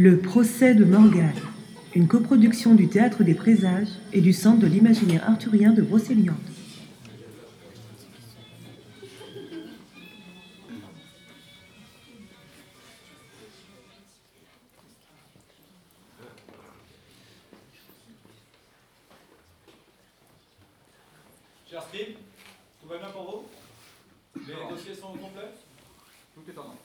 Le procès de Morgane, une coproduction du Théâtre des Présages et du Centre de l'imaginaire arthurien de Brocéliande. Cher Steve, tout va bien pour vous Les dossiers sont au complet Tout est en ordre.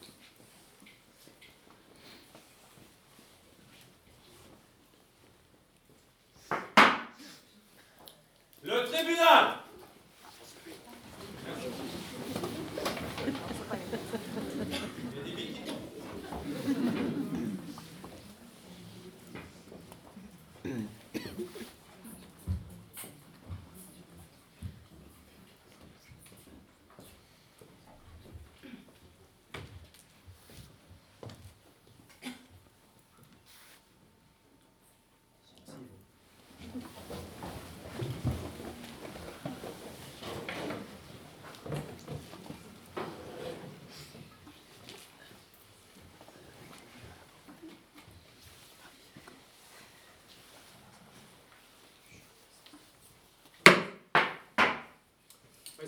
Le tribunal Il y a des billes qui tombent.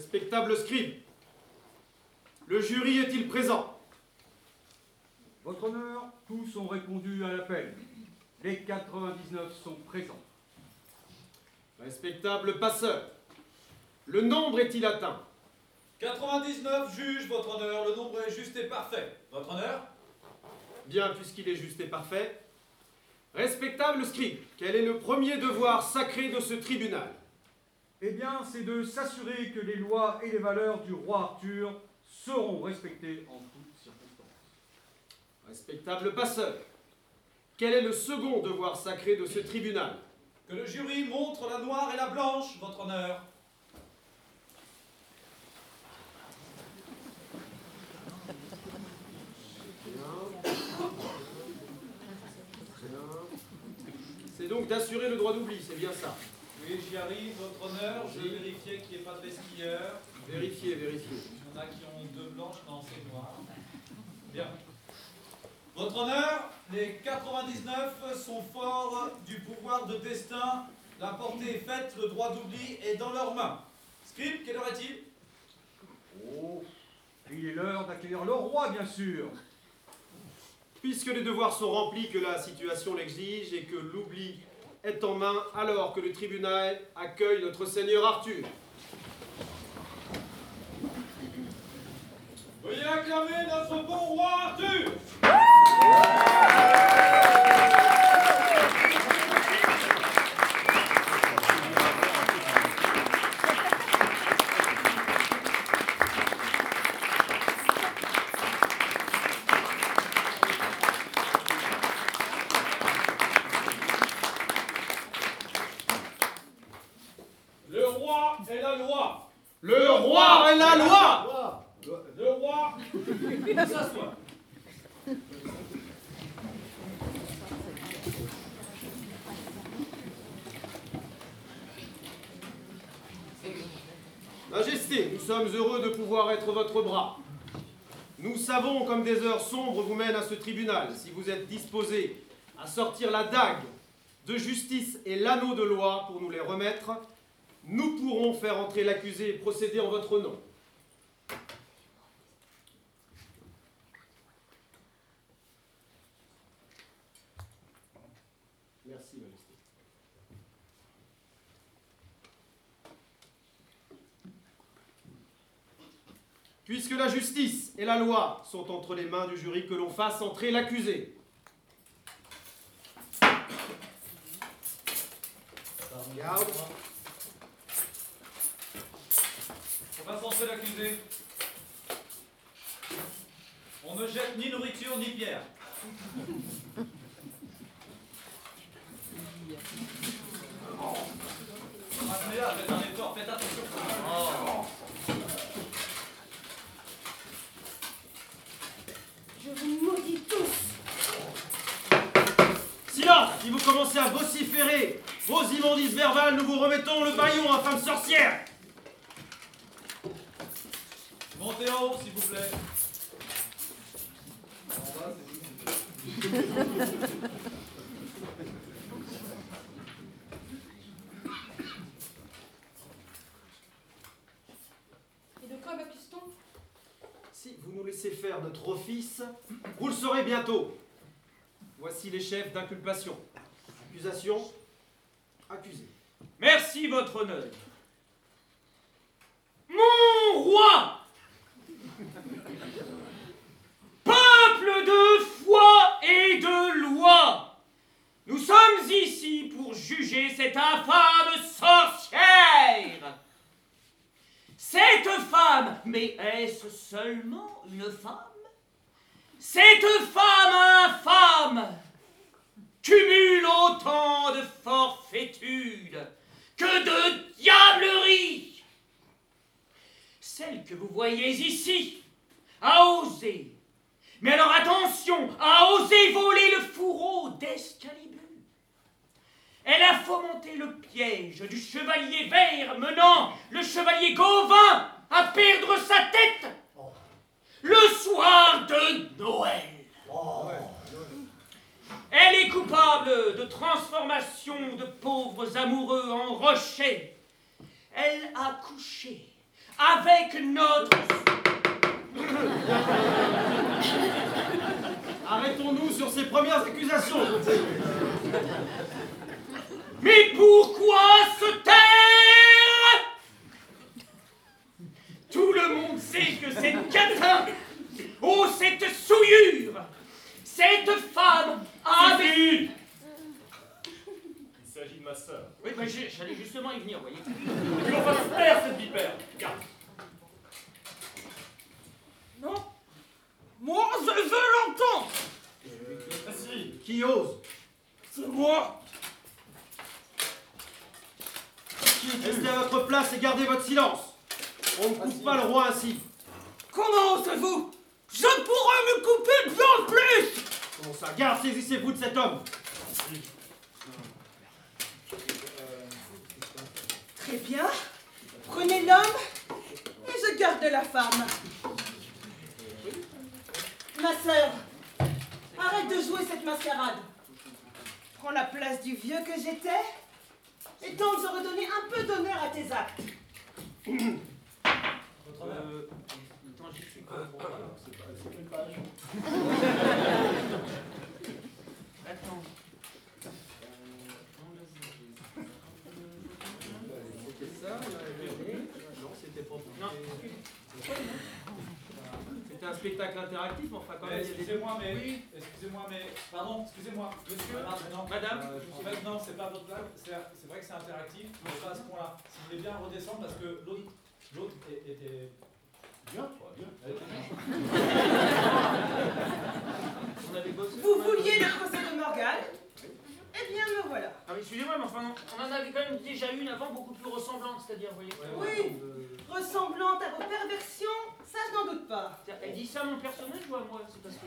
Respectable scribe, le jury est-il présent? Votre honneur, tous ont répondu à l'appel. Les 99 sont présents. Respectable passeur, le nombre est-il atteint? 99 juges, votre honneur, le nombre est juste et parfait. Votre honneur? Bien, puisqu'il est juste et parfait. Respectable scribe, quel est le premier devoir sacré de ce tribunal? Eh bien, c'est de s'assurer que les lois et les valeurs du roi Arthur seront respectées en toutes circonstances. Respectable passeur, quel est le second devoir sacré de ce tribunal? Que le jury montre la noire et la blanche, votre honneur. C'est donc d'assurer le droit d'oubli, c'est bien ça. Oui, j'y arrive, votre honneur. Je vais vérifier qu'il n'y ait pas de vestilleur. Vérifiez, vérifiez. Il y en a qui ont deux blanches, non, c'est noir. Bien. Votre honneur, les 99 sont forts du pouvoir de destin. La portée est faite, le droit d'oubli est dans leurs mains. Scribe, quelle heure est-il? Oh, il est l'heure d'accueillir le roi, bien sûr. Puisque les devoirs sont remplis, que la situation l'exige et que l'oubli est en main, alors que le tribunal accueille notre Seigneur Arthur. Veuillez acclamer notre bon roi Arthur Le roi est la loi Le roi est la loi Le roi s'assoit. Majesté, nous sommes heureux votre bras. Nous savons comme des heures sombres vous mènent à ce tribunal. Si vous êtes disposé à sortir la dague de justice et l'anneau de loi pour nous les remettre, nous pourrons faire entrer l'accusé et procéder en votre nom. La justice et la loi sont entre les mains du jury, que l'on fasse entrer l'accusé. On va forcer l'accusé. On ne jette ni nourriture ni pierre. Maintenez-la, faites un effort, faites attention. Je vous maudis tous. Silence Si vous commencez à vociférer vos immondices verbales, nous vous remettons le baillon, infâme sorcière Montez en haut, s'il vous plaît. Et de quoi m'accuse-t-on Si vous nous laissez faire notre office, vous le saurez bientôt. Voici les chefs d'inculpation. Accusation, accusé. Merci, votre honneur. Mon roi Peuple de foi et de loi Nous sommes ici pour juger cette infâme sorcière Cette femme, mais est-ce seulement une femme? Cette femme infâme cumule autant de forfaitude que de diablerie. Celle que vous voyez ici a osé, mais alors attention, a osé voler le fourreau d'Escalibur. Elle a fomenté le piège du chevalier vert menant le chevalier Gauvin à perdre sa tête le soir de Noël. Elle est coupable de transformation de pauvres amoureux en rochers. Elle a couché avec notre... Arrêtons-nous sur ces premières accusations. Mais pourquoi se taire Tout le monde sait que cette catin, oh cette souillure, cette femme avait... Il s'agit de ma sœur. Oui, mais j'ai- j'allais justement y venir, voyez. Que l'on fasse taire cette vipère. Garde. Non Moi, je, je l'entends Ainsi, qui ose C'est moi Restez à votre place et gardez votre silence. On ne coupe pas le roi ainsi. Comment osez-vous Je pourrais me couper bien plus Comment ça Garde, saisissez-vous de cet homme. Très bien. Prenez l'homme et je garde la femme. Ma sœur, arrête de jouer cette mascarade. Prends la place du vieux que j'étais et tente de redonner un peu d'honneur à tes actes. Euh, attends, j'y suis pas. Attends. C'était ça Non, c'était pas. Non. C'était un spectacle interactif, mais enfin quand même. Excusez-moi, mais excusez-moi, mais pardon, excusez-moi, monsieur. non, Madame. En fait, non, c'est pas votre blague. C'est vrai que c'est interactif, mais pas à ce point-là. Si vous voulez bien redescendre, parce que l'autre, était. Bien, toi, bien. elle était bien. On avait bossé. Vous vouliez le procès de Morgane Eh bien, me voilà. Ah, mais excusez-moi, mais enfin, on en avait quand même déjà une avant beaucoup plus ressemblante, c'est-à-dire, vous voyez. Oui, ressemblante à vos perversions, ça je n'en doute pas. Elle dit ça à mon personnage ou à moi C'est parce que.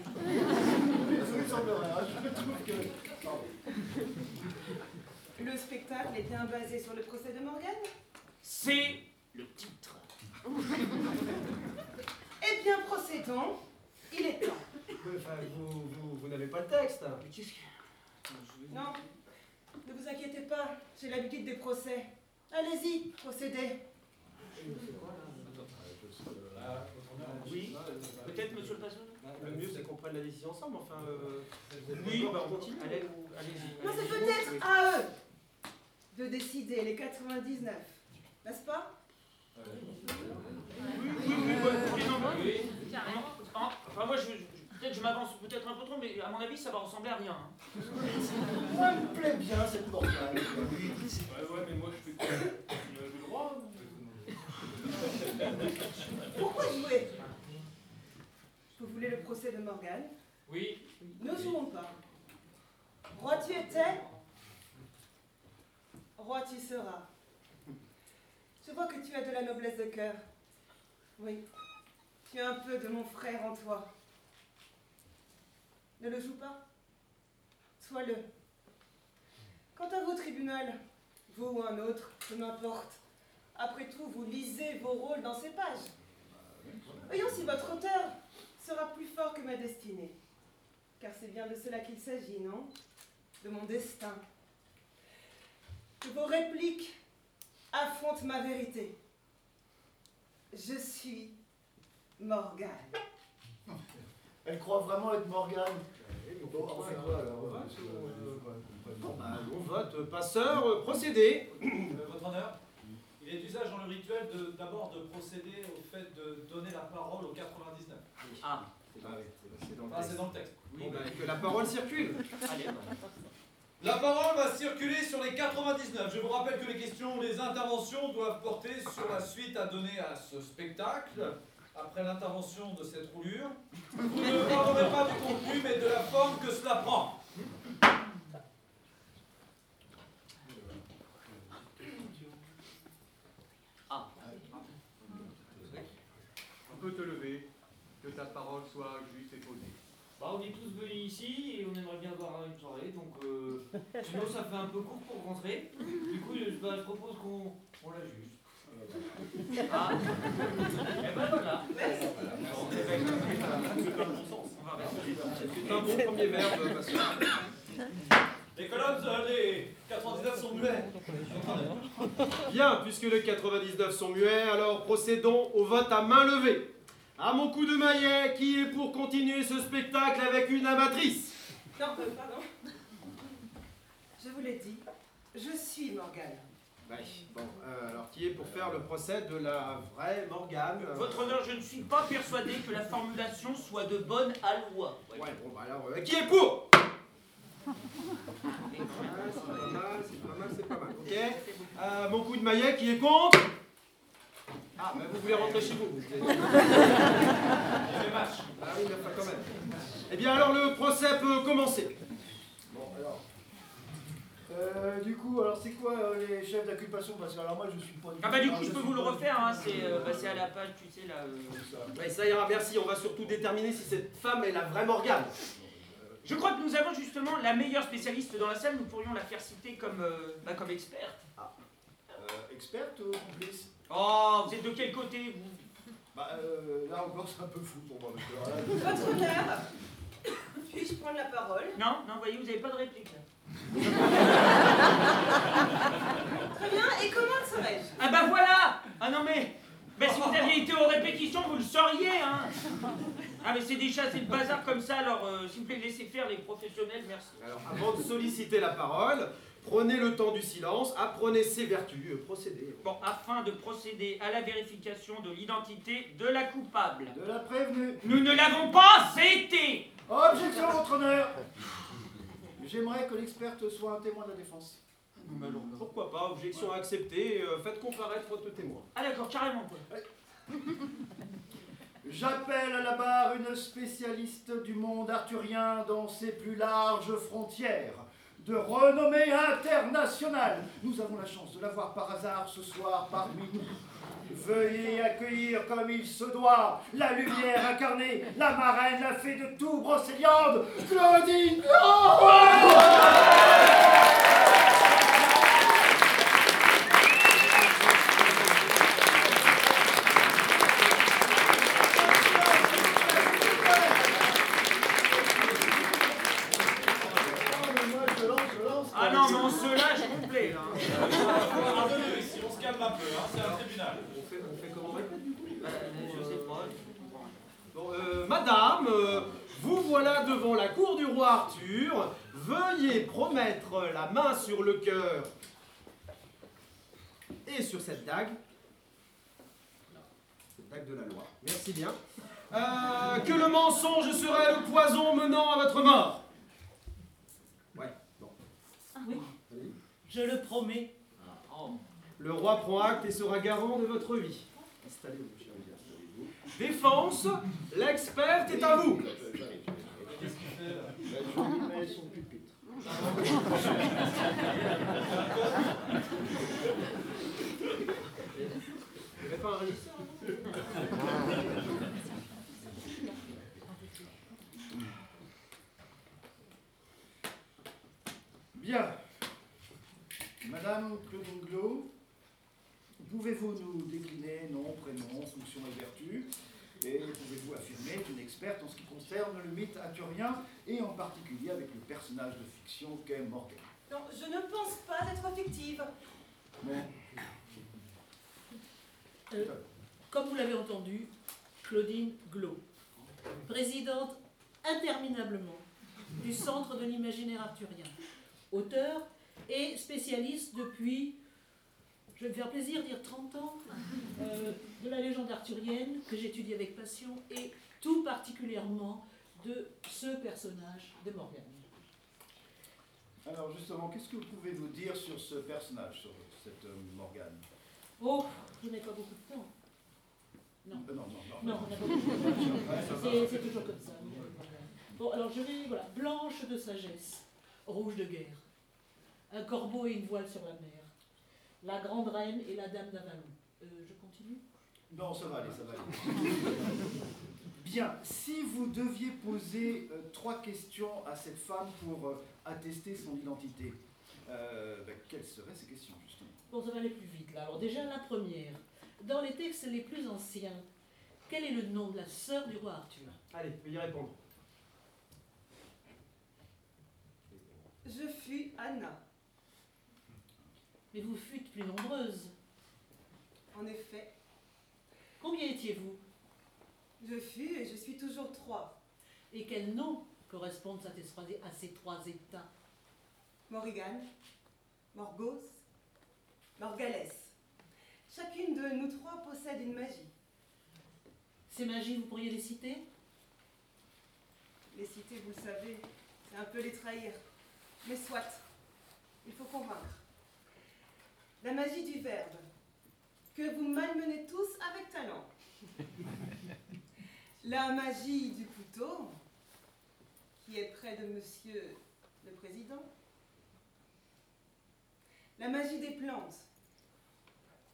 Le spectacle est bien basé sur le procès de Morgane C'est le titre. Eh bien, procédons. Il est temps. Enfin, vous, vous, vous n'avez pas le texte. Mais qu'est-ce que. Non, ne vous inquiétez pas, j'ai l'habitude des procès. Allez-y, procédez. Oui, peut-être, monsieur le pasteur Le mieux, c'est qu'on prenne la décision ensemble. Enfin, euh, Oui, on continue. allez, allez-y. Non, c'est peut-être Oui. à eux de décider les 99, n'est-ce pas? Oui, oui, peut-être je m'avance peut-être un peu trop, mais à mon avis, ça va ressembler à rien. hein. Moi, me plaît bien cette morgane. Ouais, ouais, mais moi je fais quoi? Le le droit Pourquoi jouer? Vous voulez le procès de Morgane? Oui. Ne jouons pas. Roi tu étais, roi tu seras. Je vois que tu as de la noblesse de cœur. Oui, tu as un peu de mon frère en toi. Ne le joue pas. Sois-le. Quant à vous, tribunal, vous ou un autre, peu m'importe. Après tout, vous lisez vos rôles dans ces pages. Voyons si votre auteur sera plus fort que ma destinée. Car c'est bien de cela qu'il s'agit, non? De mon destin. Que vos répliques affrontent ma vérité. Je suis Morgane. Elle croit vraiment être Morgane. Bon, on fait quoi alors Bon, bah, on vote. Passeur, procédez. Euh, Votre honneur, il est d'usage dans le rituel de- d'abord de, procéder au fait de donner la parole au 99. Ah, C'est dans le Ah, texte. c'est dans le texte. Bon, bah, que la parole circule. allez. La parole va circuler sur les 99. Je vous rappelle que les questions ou les interventions doivent porter sur la suite à donner à ce spectacle. Après l'intervention de cette roulure, vous ne parlerez pas du contenu, mais de la forme que cela prend. On peut te lever, que ta parole soit juste et posée. Bah, on est tous venus ici et on aimerait bien avoir une soirée, donc euh, sinon ça fait un peu court pour rentrer. Du coup, je, bah, je propose qu'on on la juge. C'est un bon premier verbe. Les colonnes, les 99 sont muets. Bien, puisque les 99 sont muets, alors procédons au vote à main levée. À mon coup de maillet, qui est pour continuer ce spectacle avec une amatrice? Non, pardon. Je vous l'ai dit, je suis Morgane. Ouais, bon, euh, alors qui est pour faire le procès de la vraie Morgane euh, Votre honneur, je ne suis pas persuadé que la formulation soit de bonne aloi. Ouais, bon, bah alors, euh, qui est pour? C'est pas mal, c'est pas mal, c'est pas mal, ok Mon coup de maillet, qui est contre? Ah, bah vous voulez rentrer chez vous match. Ah oui, mais enfin quand même. Eh bien alors le procès peut commencer. Euh, du coup, alors c'est quoi euh, les chefs d'inculpation Parce que alors moi je suis pas du Ah bah du coup, je je peux vous le refaire, hein, c'est euh, bah, c'est à la page, tu sais, là. euh. Ouais, ça ira, merci. On va surtout déterminer si cette femme est la vraie Morgane. Je crois que nous avons justement la meilleure spécialiste dans la salle, nous pourrions la faire citer comme, euh, bah, comme experte. Euh, experte ou complice? Oh, vous êtes de quel côté, vous? Bah euh, là encore c'est un peu fou pour moi. Votre honneur, puis-je prendre la parole? Non, non, voyez, vous n'avez pas de réplique là. Très bien, et comment serais-je? Ah bah voilà Ah non mais, mais si vous aviez été aux répétitions, vous le sauriez, hein Ah mais c'est déjà c'est le bazar comme ça, alors euh, s'il vous plaît, laissez faire les professionnels, merci. Alors avant de solliciter la parole, prenez le temps du silence, apprenez ses vertus, euh, procédez. Bon, afin de procéder à la vérification de l'identité de la coupable. De la prévenue. Nous ne l'avons pas été Objection, votre honneur J'aimerais que l'experte soit un témoin de la défense. Pourquoi pas, objection acceptée, euh, faites comparaître votre témoin. Ah d'accord, carrément quoi. J'appelle à la barre une spécialiste du monde arthurien dans ses plus larges frontières, de renommée internationale. Nous avons la chance de la voir par hasard ce soir parmi nous. Veuillez accueillir comme il se doit la lumière incarnée, la marraine, la fée de tout Brocéliande, Claudine Moi je lance, je lance. Ah non, mais on se lâche complet là. Pardonnez ici, on se calme un peu, hein, c'est un tribunal. On fait, on fait comment Bah, je sais pas. Bon, euh, Madame, euh, vous voilà devant la cour du roi Arthur. Veuillez promettre la main sur le cœur et sur cette dague. Cette dague de la loi. Merci bien. Euh, que le mensonge serait le poison menant à votre mort. Ouais, bon. Allez. Je le promets. Le roi prend et sera garant de votre vie. Installez-vous, installez-vous. Défense, l'expert est à vous. Bien. Madame Claudine Glo, pouvez-vous nous décliner nom, prénom, fonction et vertu Et pouvez-vous affirmer, est une experte en ce qui concerne le mythe arthurien, et en particulier avec le personnage de fiction qu'est Morgan. Non, je ne pense pas être fictive. Euh, comme vous l'avez entendu, Claudine Glo, présidente interminablement du Centre de l'imaginaire arthurien, auteur et spécialiste depuis, je vais me faire plaisir, dire 30 ans, euh, de la légende arthurienne que j'étudie avec passion et tout particulièrement de ce personnage de Morgane. Alors justement, qu'est-ce que vous pouvez nous dire sur ce personnage, sur cette euh, Morgane? Oh, je n'ai pas beaucoup de temps. Non. Euh, non, non, non. Non, on n'a pas beaucoup de temps. C'est- C'est toujours comme ça. Bon, alors je vais, voilà, blanche de sagesse, rouge de guerre, un corbeau et une voile sur la mer, la grande reine et la dame d'Avalon. Euh, je continue? Non, ça va aller, ça va aller. Bien, si vous deviez poser euh, trois questions à cette femme pour euh, attester son identité, euh, ben, quelles seraient ces questions, justement? Bon, ça va aller plus vite là. Alors déjà, la première. Dans les textes les plus anciens, quel est le nom de la sœur du roi Arthur? Allez, veuillez répondre. Je fus Anna. Mais vous fûtes plus nombreuses. En effet, Combien étiez-vous? Je fus et je suis toujours trois. Et quels noms correspondent à ces trois- à ces trois états? Morrigan, Morgos, Morgalès. Chacune de nous trois possède une magie. Ces magies, vous pourriez les citer? Les citer, vous le savez, c'est un peu les trahir. Mais soit, il faut convaincre. La magie du verbe, que vous malmenez tous avec talent. La magie du couteau, qui est près de monsieur le président. La magie des plantes.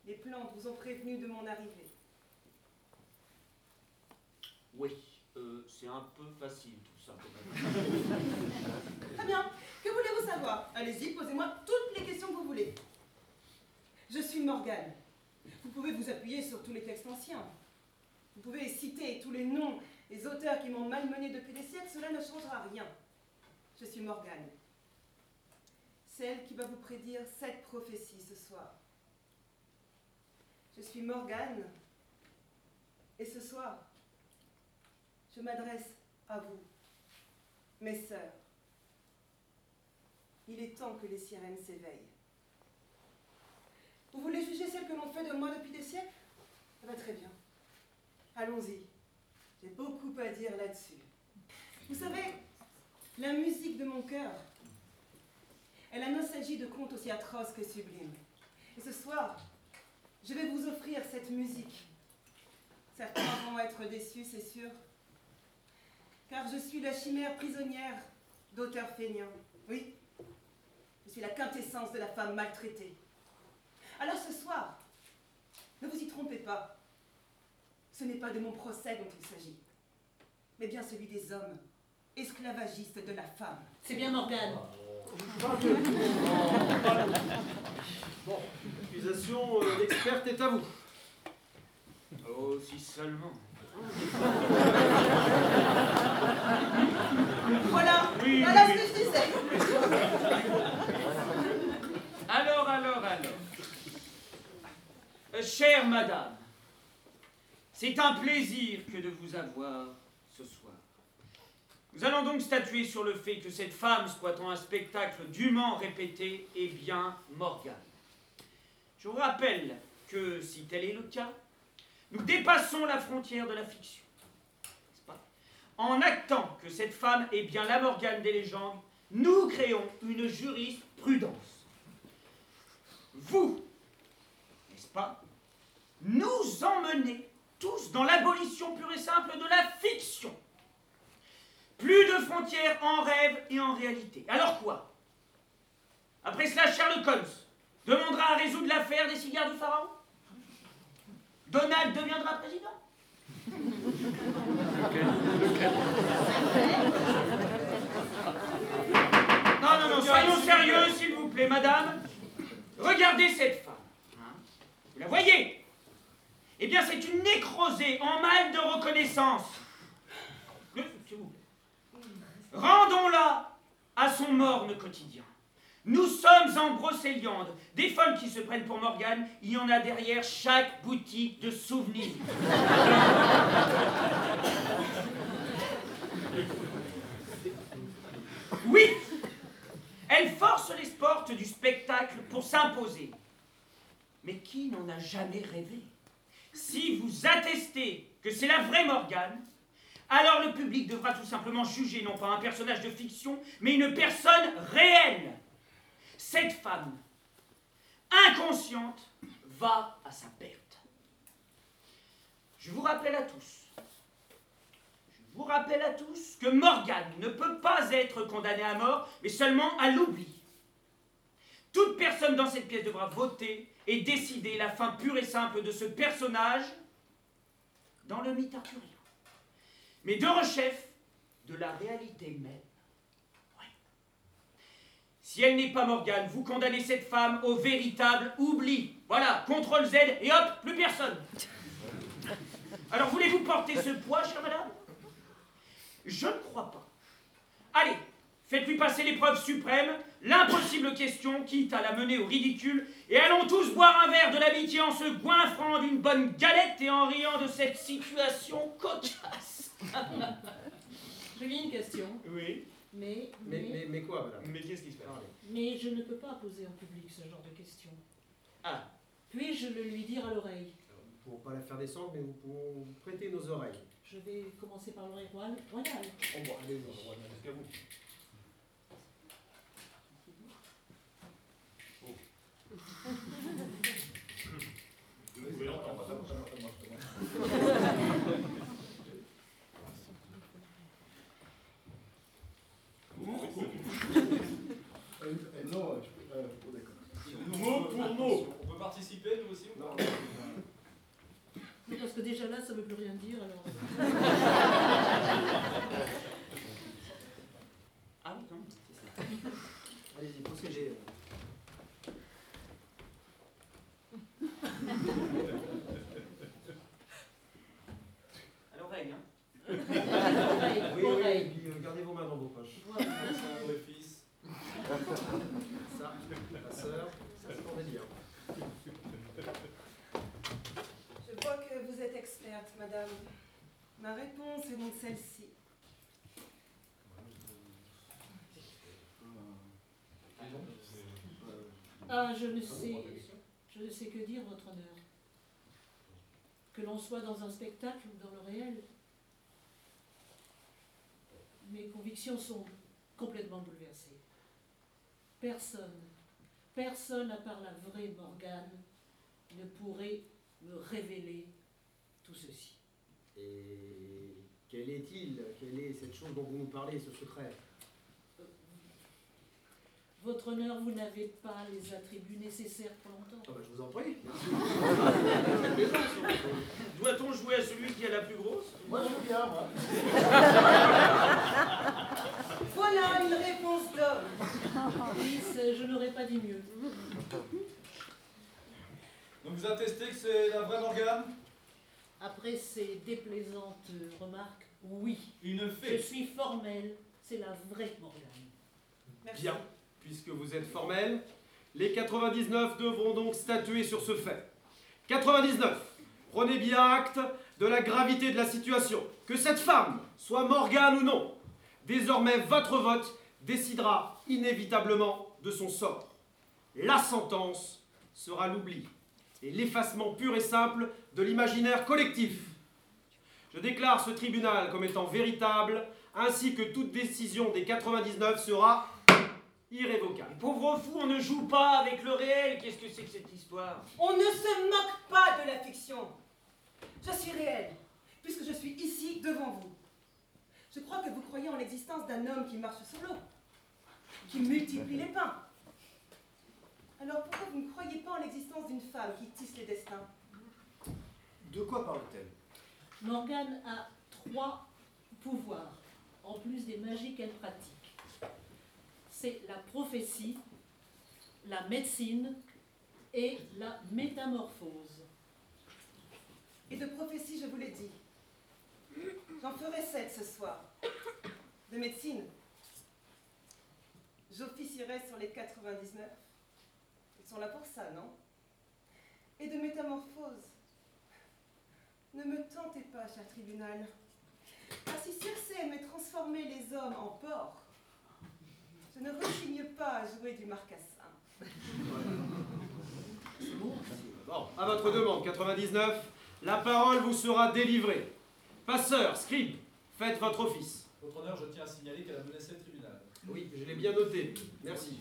Les plantes vous ont prévenu de mon arrivée. Oui, euh, c'est un peu facile tout ça. quand même. Très bien. Que voulez-vous savoir? Allez-y, posez-moi toutes les questions que vous voulez. Je suis Morgane. Vous pouvez vous appuyer sur tous les textes anciens. Vous pouvez citer tous les noms des auteurs qui m'ont malmené depuis des siècles, cela ne changera rien. Je suis Morgane. Celle qui va vous prédire cette prophétie ce soir. Je suis Morgane. Et ce soir, je m'adresse à vous, mes sœurs. Il est temps que les sirènes s'éveillent. Vous voulez juger celle que l'on fait de moi depuis des siècles? Ça va très bien. Allons-y. J'ai beaucoup à dire là-dessus. Vous savez, la musique de mon cœur est la nostalgie de contes aussi atroces que sublimes. Et ce soir, je vais vous offrir cette musique. Certains vont être déçus, c'est sûr. Car je suis la chimère prisonnière d'auteurs feignants. Oui, je suis la quintessence de la femme maltraitée. Alors ce soir, ne vous y trompez pas. Ce n'est pas de mon procès dont il s'agit, mais bien celui des hommes, esclavagistes de la femme. C'est bien Morgane. Bon, l'accusation euh, d'experte est à vous. Oh, si seulement. Voilà, Oui, voilà oui, ce que je disais. Alors, alors, alors. Euh, chère madame, c'est un plaisir que de vous avoir ce soir. Nous allons donc statuer sur le fait que cette femme squattant un spectacle dûment répété est bien Morgane. Je vous rappelle que, si tel est le cas, nous dépassons la frontière de la fiction. En actant que cette femme est bien la Morgane des légendes, nous créons une jurisprudence. Vous, n'est-ce pas, nous emmenez tous dans l'abolition pure et simple de la fiction. Plus de frontières en rêve et en réalité. Alors quoi? Après cela, Sherlock Holmes demandera à résoudre l'affaire des cigares du pharaon? Donald deviendra président? Non, non, non, soyons sérieux, s'il vous plaît, madame. Regardez cette femme. hein? Vous la voyez? Eh bien, c'est une nécrosée en mal de reconnaissance. Rendons-la à son morne quotidien. Nous sommes en Brocéliande. Des folles qui se prennent pour Morgane, il y en a derrière chaque boutique de souvenirs. Oui, elle force les portes du spectacle pour s'imposer. Mais qui n'en a jamais rêvé? Si vous attestez que c'est la vraie Morgane, alors le public devra tout simplement juger non pas un personnage de fiction, mais une personne réelle. Cette femme, inconsciente, va à sa perte. Je vous rappelle à tous, je vous rappelle à tous que Morgane ne peut pas être condamnée à mort, mais seulement à l'oubli. Toute personne dans cette pièce devra voter et décider la fin pure et simple de ce personnage dans le mythe arthurien. Mais de rechef de la réalité même. Si elle n'est pas Morgane, vous condamnez cette femme au véritable oubli. Voilà, contrôle Z et hop, plus personne. Alors voulez-vous porter ce poids, chère madame? Je ne crois pas. Allez, faites-lui passer l'épreuve suprême, l'impossible question, quitte à la mener au ridicule, et allons tous boire un verre de l'amitié en se goinfrant d'une bonne galette et en riant de cette situation cocasse. J'ai une question. Oui. Mais, Mais, mais, mais, mais quoi, madame? Mais qu'est-ce qui se passe? Mais je ne peux pas poser en public ce genre de questions. Ah. Puis-je le lui dire à l'oreille? Nous ne pouvons pas la faire descendre, mais nous pouvons prêter nos oreilles. Je vais commencer par l'oreille royale. royale. Oh, bon, allez, va Jusqu'à vous. Vous pouvez l'entendre. Non, je- euh, oh, d'accord. Mot pour mot. On peut participer, nous aussi Non, parce que déjà là, ça ne veut plus rien dire. Alors... Ah oui, non, c'est ça. Allez-y, procédez. À l'oreille, hein Oui, oui, oreille. et puis euh, gardez vos mains dans vos poches. Voilà. Les fils. Ça, ma sœur, ça c'est pour dire. Je vois que vous êtes experte, madame. Ma réponse est donc celle-ci. Ah, je ne sais, je ne sais que dire, votre honneur. Que l'on soit dans un spectacle ou dans le réel, mes convictions sont complètement bouleversées. Personne, personne à part la vraie Morgane ne pourrait me révéler tout ceci. Et quel est-il? Quelle est cette chose dont vous nous parlez, ce secret? Votre honneur, vous n'avez pas les attributs nécessaires pour l'entendre. Ah bah, Je vous en prie. Doit-on jouer à celui qui a la plus grosse? Moi, je veux bien, moi. Voilà une réponse d'homme. Fils, je n'aurais pas dit mieux. Donc vous attestez que c'est la vraie Morgane? Après ces déplaisantes remarques, oui, Une je fée. suis formelle, c'est la vraie Morgane. Merci. Bien, puisque vous êtes formel, les 99 devront donc statuer sur ce fait. 99, prenez bien acte de la gravité de la situation. Que cette femme soit Morgane ou non, désormais votre vote décidera inévitablement de son sort. La sentence sera l'oubli et l'effacement pur et simple de l'imaginaire collectif. Je déclare ce tribunal comme étant véritable, ainsi que toute décision des 99 sera irrévocable. Pauvre fou, on ne joue pas avec le réel. Qu'est-ce que c'est que cette histoire? On ne se moque pas de la fiction. Je suis réelle, puisque je suis ici devant vous. Je crois que vous croyez en l'existence d'un homme qui marche sur l'eau, qui multiplie les pains. Alors pourquoi vous ne croyez pas en l'existence d'une femme qui tisse les destins? De quoi parle-t-elle? Morgane a trois pouvoirs, en plus des magies qu'elle pratique. C'est la prophétie, la médecine et la métamorphose. Et de prophétie, je vous l'ai dit. J'en ferai sept ce soir. De médecine, j'officierai sur les 99. Ils sont là pour ça, non? Et de métamorphose. Ne me tentez pas, cher tribunal. Car si Circé aimait transformer les hommes en porcs, je ne rechigne pas à jouer du marcassin. Bon, à votre demande, 99, la parole vous sera délivrée. Passeur, scribe, faites votre office. Votre honneur, je tiens à signaler qu'elle a menacé le tribunal. Oui, je l'ai bien noté. Merci.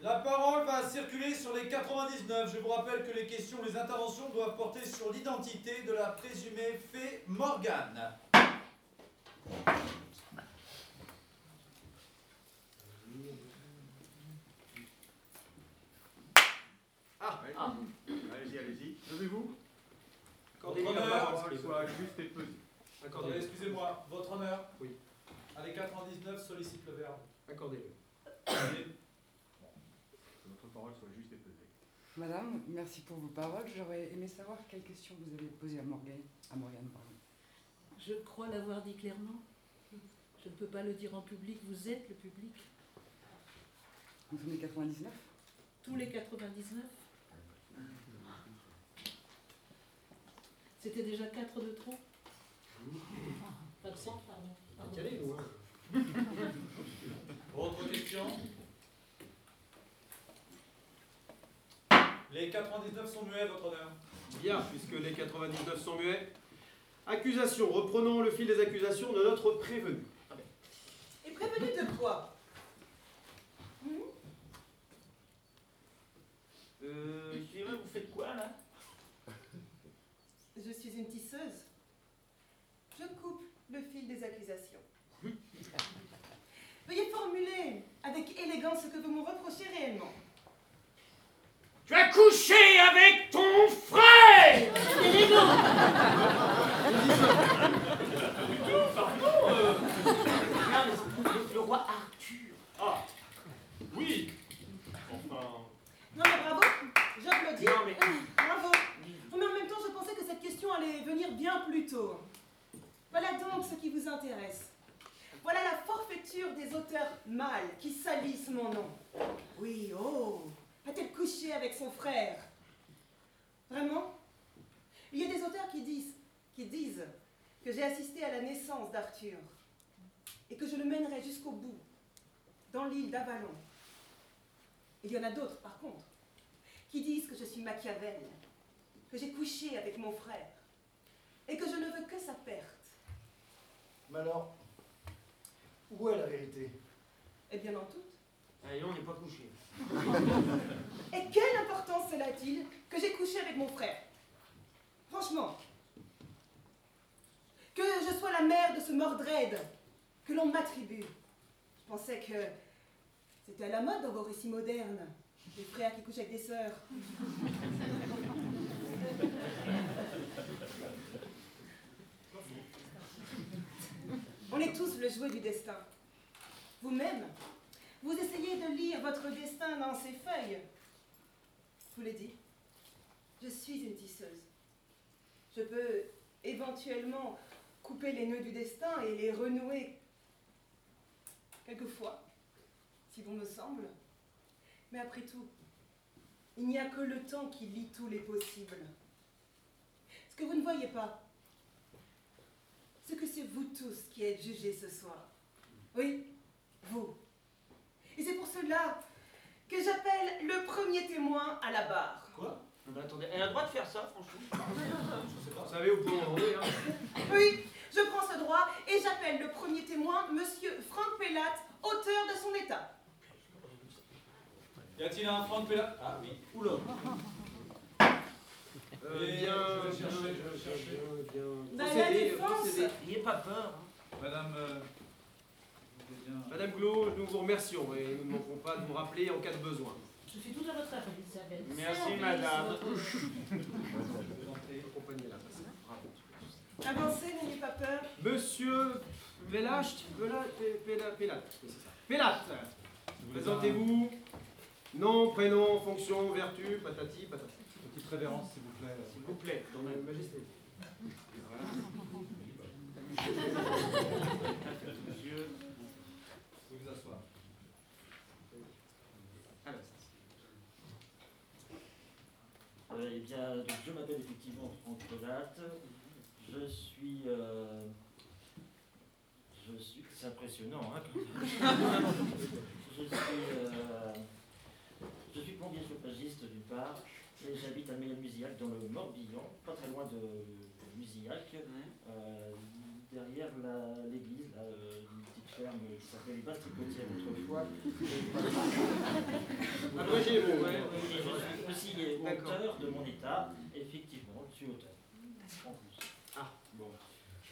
La parole va circuler sur les 99. Je vous rappelle que les questions, les interventions doivent porter sur l'identité de la présumée fée Morgane. Ah, Ah. Allez-y, allez-y. Levez-vous. Votre La honneur, parole soit juste et pesée. Attendez, excusez-moi, votre honneur. Oui. Les 99 sollicite le verbe. Accordez-le. Allez. Que votre parole soit juste et pesée. Madame, merci pour vos paroles. J'aurais aimé savoir quelles questions vous avez posées à Morgane. À Morgane, pardon. Je crois l'avoir dit clairement. Je ne peux pas le dire en public, vous êtes le public. Sommes les 99 Tous les 99 C'était déjà 4 de trop Pas de 100, pardon. Pardon. Calé, hein. Autre question Les 99 sont muets, votre honneur. Bien, puisque les 99 sont muets. Accusation. Reprenons le fil des accusations de notre prévenu. Et prévenu de quoi? Hmm? Euh, excusez-moi, vous faites quoi là Je suis une tisseuse. Je coupe le fil des accusations. Veuillez formuler avec élégance ce que vous me reprochez réellement. Tu as couché avec ton frère Pardon, euh, c'est le roi Arthur. Ah Oui Enfin. Non mais bravo, j'applaudis. Non. Mais en même temps, je pensais que cette allait venir bien plus tôt. Voilà donc ce qui vous intéresse. Voilà la forfaiture des auteurs mâles qui salissent mon nom. Oui, oh, a-t-elle couché avec son frère? Vraiment? Il y a des auteurs qui disent, qui disent que j'ai assisté à la naissance d'Arthur et que je le mènerai jusqu'au bout, dans l'île d'Avalon. Il y en a d'autres, par contre, qui disent que je suis Machiavel, que j'ai couché avec mon frère, et que je ne veux que sa perte. Mais alors, où est la vérité? Eh bien, en tout. Allez, on n'est pas couché. Et quelle importance cela a-t-il que j'ai couché avec mon frère? Franchement, que je sois la mère de ce Mordred que l'on m'attribue. Je pensais que c'était à la mode dans vos récits modernes, des frères qui couchent avec des sœurs. On est tous le jouet du destin. Vous-même, vous essayez de lire votre destin dans ces feuilles. Je vous l'ai dit, je suis une tisseuse. Je peux éventuellement couper les nœuds du destin et les renouer quelquefois, si bon me semble. Mais après tout, il n'y a que le temps qui lit tous les possibles. Ce que vous ne voyez pas, c'est que c'est vous tous qui êtes jugés ce soir. Oui, vous. Et c'est pour cela que j'appelle le premier témoin à la barre. Quoi? Non, mais attendez, elle a le droit de faire ça, franchement Vous savez, vous pouvez en demander, hein. Oui, je prends ce droit et j'appelle le premier témoin, monsieur Franck Pellat, auteur de son état. Y a-t-il un Franck Pella Ah oui. Oula. Euh, Et bien, je vais bien, chercher, je vais chercher. bien, bien. La défense. N'ayez pas peur. hein. Madame. euh, bien- Madame nous vous remercions et nous ne manquerons pas de vous rappeler en cas de besoin. Je suis tout à votre appel, Isabelle. Merci, madame. Accompagnez-la. Bravo. Avancez, n'ayez pas peur. Monsieur c'est ça. Pelat, présentez-vous. Nom, prénom, fonction, vertu, patati, patata. Petite révérence, s'il vous s'il vous plaît, quand même. Majesté. Monsieur, vous vous eh bien, je m'appelle effectivement Franck Relat. Je suis. Euh, je suis. C'est impressionnant, hein Je suis. Euh, je suis plombier d'une part et j'habite à Mémusillac dans le Morbihan, pas très loin de, Musillac, euh, derrière la- l'église, là, euh, une petite ferme qui s'appelait les Bastricotières autrefois. Ah, ouais, j'ai- Ouais, ouais, je suis aussi auteur de mon état, effectivement, je suis auteur. En plus. Ah, bon.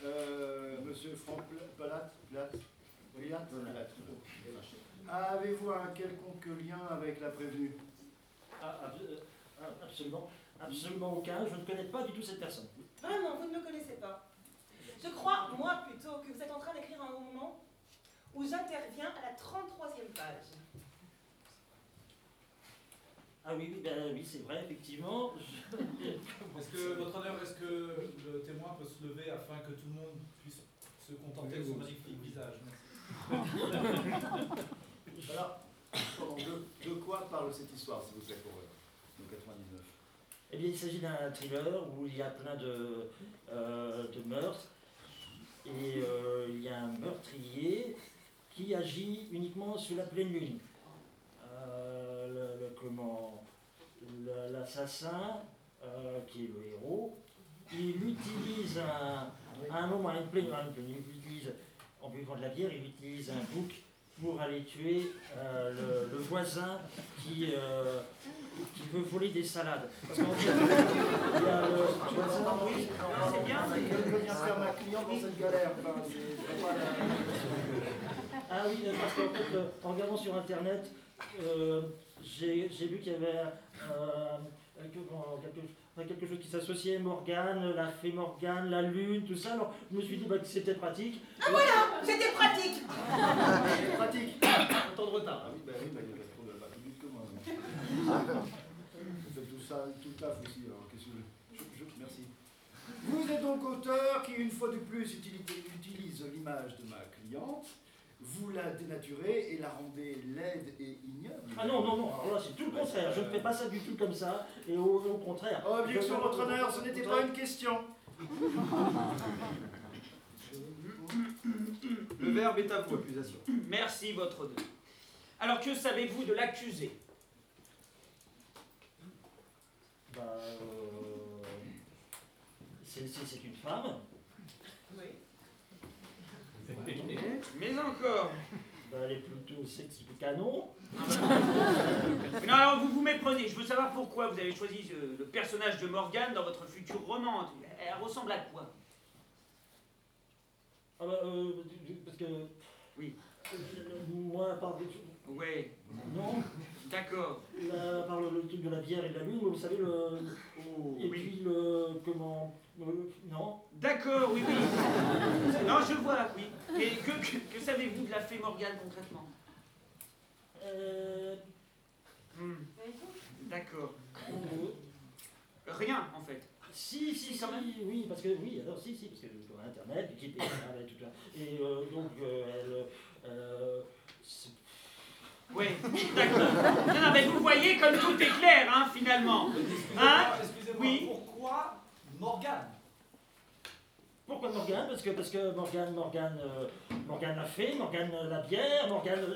Euh, monsieur Franck Palat, Plat, Plat, Plat. Avez-vous un quelconque lien avec la prévenue? Ah, euh, ah, absolument, absolument aucun. Je ne connais pas du tout cette personne. Vraiment, vous ne me connaissez pas. Je crois, moi plutôt, que vous êtes en train d'écrire un roman où j'interviens à la 33e page. Ah oui, oui, ben oui, c'est vrai, effectivement. Je- Est-ce que, votre honneur, est-ce que le témoin peut se lever afin que tout le monde puisse se contenter de son magnifique visage? Alors, de, de quoi parle cette histoire, s'il vous plaît, pour le 99 Eh bien, il s'agit d'un thriller où il y a plein de, euh, de meurtres. Et euh, il y a un meurtrier qui agit uniquement sous la pleine lune. Euh, le, le- comment L'assassin, euh, qui est le héros, il utilise un, à un moment, à une pleine lune, il utilise, en buvant de la bière, il utilise un bouc pour aller tuer euh, le, le voisin qui, euh, qui veut voler des salades. Parce qu'en fait, il y a le. Oui, c'est bien, que je viens faire ma cliente dans cette galère. Ah oui, parce qu'en fait, euh, en regardant sur internet, j'ai vu qu'il y avait quelque chose qui s'associait Morgane, la fée Morgane, la lune, tout ça. Alors je me suis dit bah, que c'était pratique. Ah voilà, c'était pratique pratique. Un temps de retard. Ah oui, bah oui, bah, il y a pas trop de bah, plus vite que moi. Vous faites tout ça, tout taf aussi, alors qu'est-ce que je, je- je- Merci. Vous êtes donc auteur qui, une fois de plus, utilise, utilise l'image de ma cliente, vous la dénaturez et la rendez laide et ignoble. Ah non, non, non, alors là c'est tout le contraire. Je ne fais pas ça du tout comme ça, et au, au contraire. Objection, Je- votre honneur, ce n'était pas une question. Le verbe est à vous, accusation. Merci, votre honneur. Alors, que savez-vous de l'accusé? Bah, euh, c'est une femme. Mais encore Bah, elle est plutôt sexy canon. Non, alors vous vous méprenez. Je veux savoir pourquoi vous avez choisi euh, le personnage de Morgane dans votre futur roman. Elle ressemble à quoi? Ah bah, euh, parce que. Oui. Moi, à part. Oui. Non. D'accord. Là, à part le, le truc de la bière et de la lune, vous savez, le. et puis le. Comment. le- non. D'accord, oui, oui. Non, je vois, oui. Et que, que, que savez-vous de la fée Morgane concrètement? Euh. Hmm. D'accord. euh, Rien, en fait. Si, si, si, oui, parce que oui, alors si, si, parce que sur Internet, et tout ça. Et euh, donc, euh, elle. euh, Oui, d'accord. Non, non, mais vous voyez comme tout est clair, hein, finalement. Hein Excusez-moi, Oui. pourquoi Morgane? Pourquoi Morgane? Parce que, parce que Morgane, Morgane, euh, Morgane la fée, Morgane la bière, Morgane.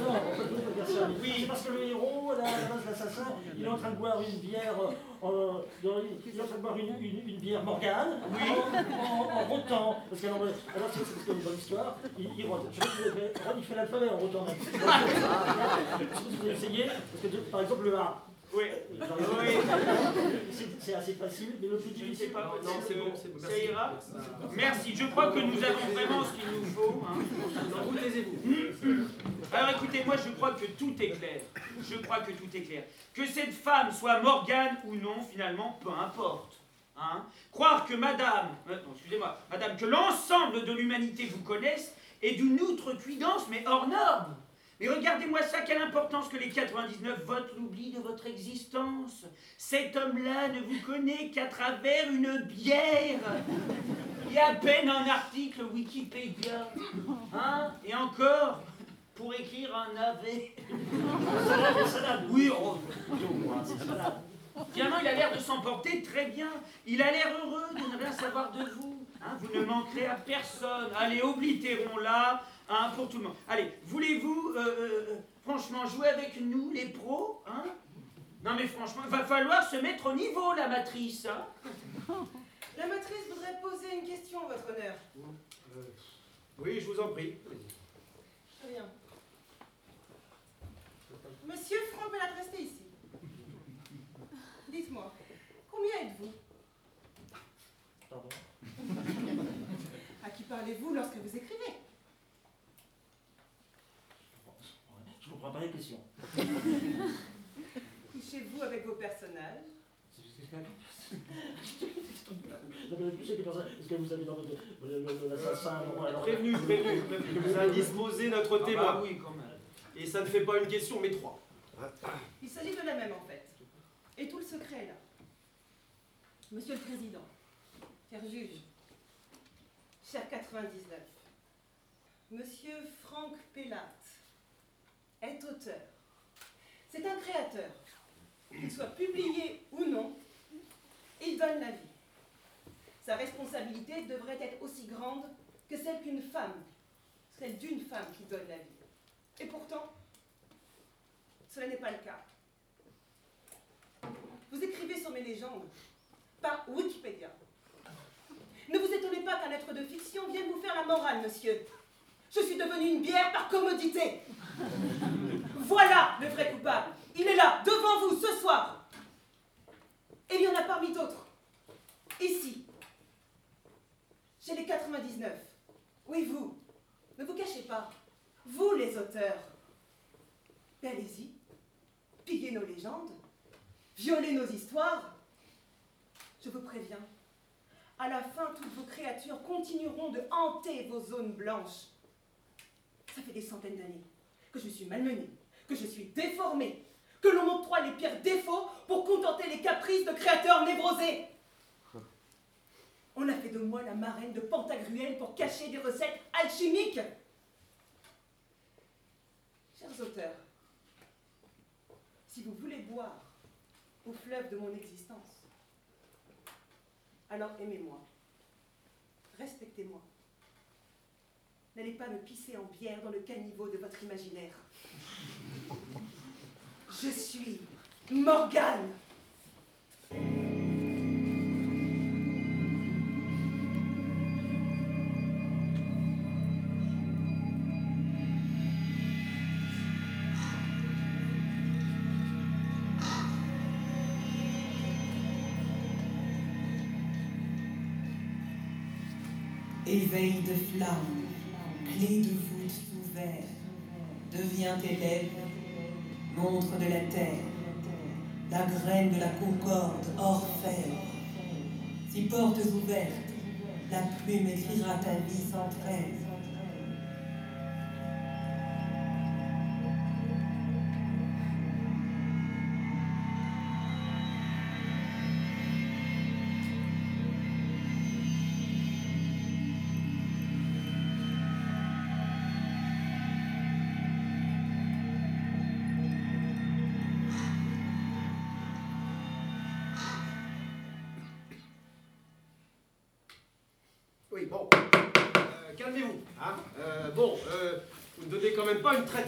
non, on peut pas dire ça. Oui, c'est parce que le héros, la base, l'assassin, il est en train de boire une bière. euh, euh, il est en train de boire une, une, une bière Morgane en, en, en rotant. Parce que, alors, alors c'est parce que dans l'histoire, il, il rote. Je sais pas si vous avez fait, il fait l'alphabet en rotant. Je sais pas si vous avez essayé, parce que par exemple, le A. Oui. C'est- C'est assez facile, mais le plus difficile. pas. Non, c'est bon, c'est bon. Ça ira Merci, je crois que nous avons vraiment ce qu'il nous faut. hein. Vous taisez-vous. Alors écoutez, moi je crois que tout est clair. Je crois que tout est clair. Que cette femme soit Morgane ou non, finalement, peu importe. Hein Croire que madame, euh, non, excusez-moi, madame, que l'ensemble de l'humanité vous connaisse est d'une outrecuidance, mais hors norme. Mais regardez-moi ça, quelle importance que les 99 votent l'oubli de votre existence. Cet homme-là ne vous connaît qu'à travers une bière. Et à peine un article Wikipédia. Hein Et encore, pour écrire un salade. Oui, oh. Finalement, il a l'air de s'emporter très bien. Il a l'air heureux de ne rien savoir de vous. hein. vous ne manquerez à personne. Allez, oblitérons-la hein, pour tout le monde. Allez, voulez-vous, euh, euh, franchement, jouer avec nous, les pros hein? Non, mais franchement, il va falloir se mettre au niveau, la matrice. hein? La matrice voudrait poser une question, votre honneur. Euh, oui, je vous en prie. Très bien. Monsieur Franck Bellatreste ici. Dites-moi, combien êtes-vous? Pardon? À qui parlez-vous lorsque vous écrivez? Je comprends pas les questions. Couchez-vous avec vos personnages Est-ce que vous avez dans votre. L'assassin, Prévenu, prévenu, prévenu. Vous indisposez notre Ah témoin. bah oui, quand même. Et ça ne fait pas une question, mais trois. Il s'agit de la même en fait. Et tout le secret est là. Monsieur le Président, cher juge, cher 99, Monsieur Franck Pellat est auteur. C'est un créateur. Qu'il soit publié ou non, il donne la vie. Sa responsabilité devrait être aussi grande que celle qu'une femme, celle d'une femme qui donne la vie. Et pourtant, cela n'est pas le cas. Vous écrivez sur mes légendes par Wikipédia. Ne vous étonnez pas qu'un être de fiction vienne vous faire la morale, monsieur. Je suis devenue une bière par commodité. Voilà le vrai coupable. Il est là, devant vous, ce soir. Et il y en a parmi d'autres. Ici. Chez les 99. Oui, vous. Ne vous cachez pas. Vous, les auteurs. Mais allez-y. Pillez nos légendes. Violez nos histoires. Je vous préviens. À la fin, toutes vos créatures continueront de hanter vos zones blanches. Ça fait des centaines d'années que je suis malmenée, que je suis déformée, que l'on m'octroie les pires défauts pour contenter les caprices de créateurs névrosés. On a fait de moi la marraine de Pantagruel pour cacher des recettes alchimiques. Chers auteurs, si vous voulez boire au fleuve de mon existence, alors aimez-moi, respectez-moi. N'allez pas me pisser en bière dans le caniveau de votre imaginaire. Je suis Morgane. Éveil de flamme, clé de voûte ouverte, deviens lèvres, montre de la terre, la graine de la concorde, orfèvre. Si portes ouvertes, la plume écrira ta vie sans trêve.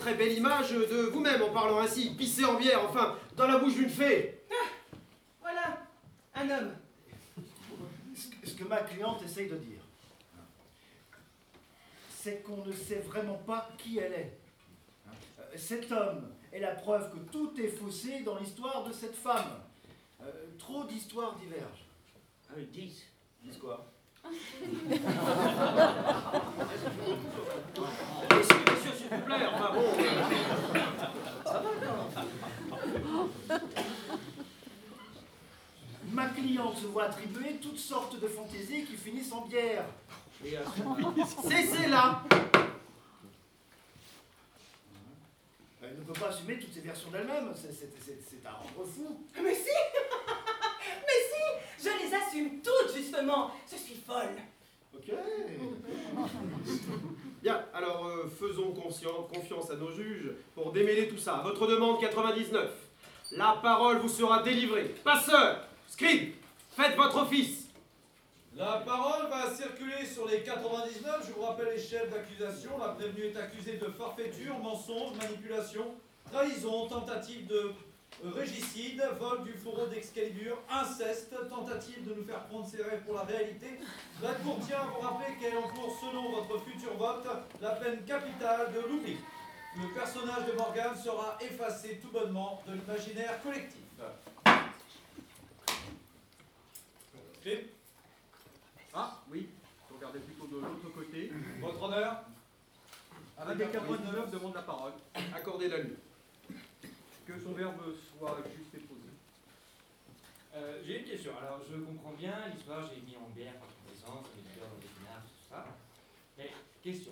Très belle image de vous-même en parlant ainsi. Pisser en bière, enfin, dans la bouche d'une fée. Voilà, un homme. Ce que- ce que ma cliente essaye de dire, c'est qu'on ne sait vraiment pas qui elle est. Cet homme est la preuve que tout est faussé dans l'histoire de cette femme. Euh, trop d'histoires divergent. Ah, 10. 10 quoi? s'il vous plaît, enfin bon. Ça va quand Ma cliente se voit attribuer toutes sortes de fantaisies qui finissent en bière. Cessez là Elle ne peut pas assumer toutes ces versions d'elle-même. C'est- un rendre fou. Mais si Mais si Je les assume toutes, justement Je suis folle Ok. Bien, alors euh, faisons confiance à nos juges pour démêler tout ça. Votre demande 99, la parole vous sera délivrée. Passeur, scribe, faites votre office. La parole va circuler sur les 99. Je vous rappelle les chefs d'accusation. La prévenue est accusée de forfaiture, mensonge, manipulation, trahison, tentative de régicide, vol du fourreau d'Excalibur, inceste, tentative de nous faire prendre ses rêves pour la réalité. La Cour tient à vous rappeler qu'elle encourt, selon votre futur vote, la peine capitale de l'oubli. Le personnage de Morgane sera effacé tout bonnement de l'imaginaire collectif. Scribe Ah, oui, regardez plutôt de l'autre côté. Votre honneur Un des 99 demande la parole. Accordez la lui. Que son verbe soit juste et posé. Euh, j'ai une question. Alors, je comprends bien l'histoire, j'ai mis en bière par connaissance, les dans pinards, tout ça. Mais, question.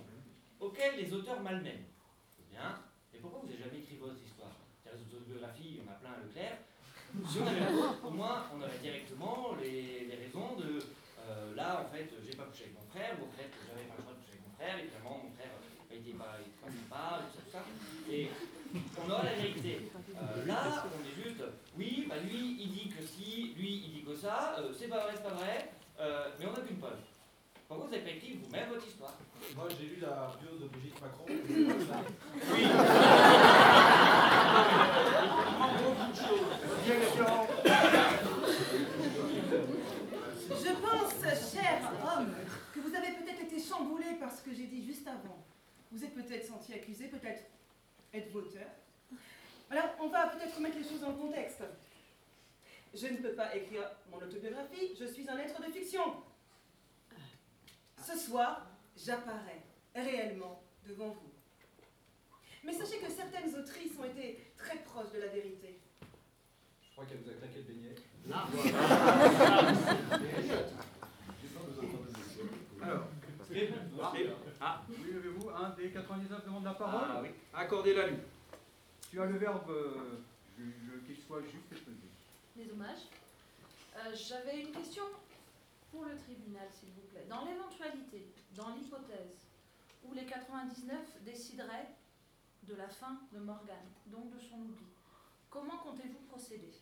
Auquel les auteurs malmènent? C'est bien. Mais pourquoi vous n'avez jamais écrit votre histoire? Les autobiographies, il y en a plein à Leclerc. Si on avait la au moins, on aurait directement les, raisons de. euh, là, en fait, j'ai pas couché avec mon frère, en fait, j'avais pas le droit de coucher avec mon frère, finalement, mon frère a été pas, il était pas, tout ça, tout ça. Et on aura la vérité. Euh, là, on est juste, oui, bah lui, il dit que si, lui, il dit que ça, euh, c'est pas vrai, c'est pas vrai, euh, mais on n'a qu'une preuve. Pourquoi vous avez pas écrit vous-même votre histoire Moi, j'ai lu la bio de Brigitte Macron. Oui. Je pense, cher homme, que vous avez peut-être été chamboulé par ce que j'ai dit juste avant. Vous êtes peut-être senti accusé, peut-être êtes-vous auteur. Alors, on va peut-être remettre les choses dans le contexte. Je ne peux pas écrire mon autobiographie, je suis un être de fiction. Ce soir, j'apparais réellement devant vous. Mais sachez que certaines autrices ont été très proches de la vérité. Je crois qu'elle vous a claqué le beignet. Là. Alors, Ah. oui, levez-vous. Un des 99 demande la parole. Ah oui. Accordez la lui. Tu as le verbe euh, qu'il soit juste et pesé. Les hommages. Euh, J'avais une question pour le tribunal, s'il vous plaît. Dans l'éventualité, dans l'hypothèse où les 99 décideraient de la fin de Morgane, donc de son oubli, comment comptez-vous procéder?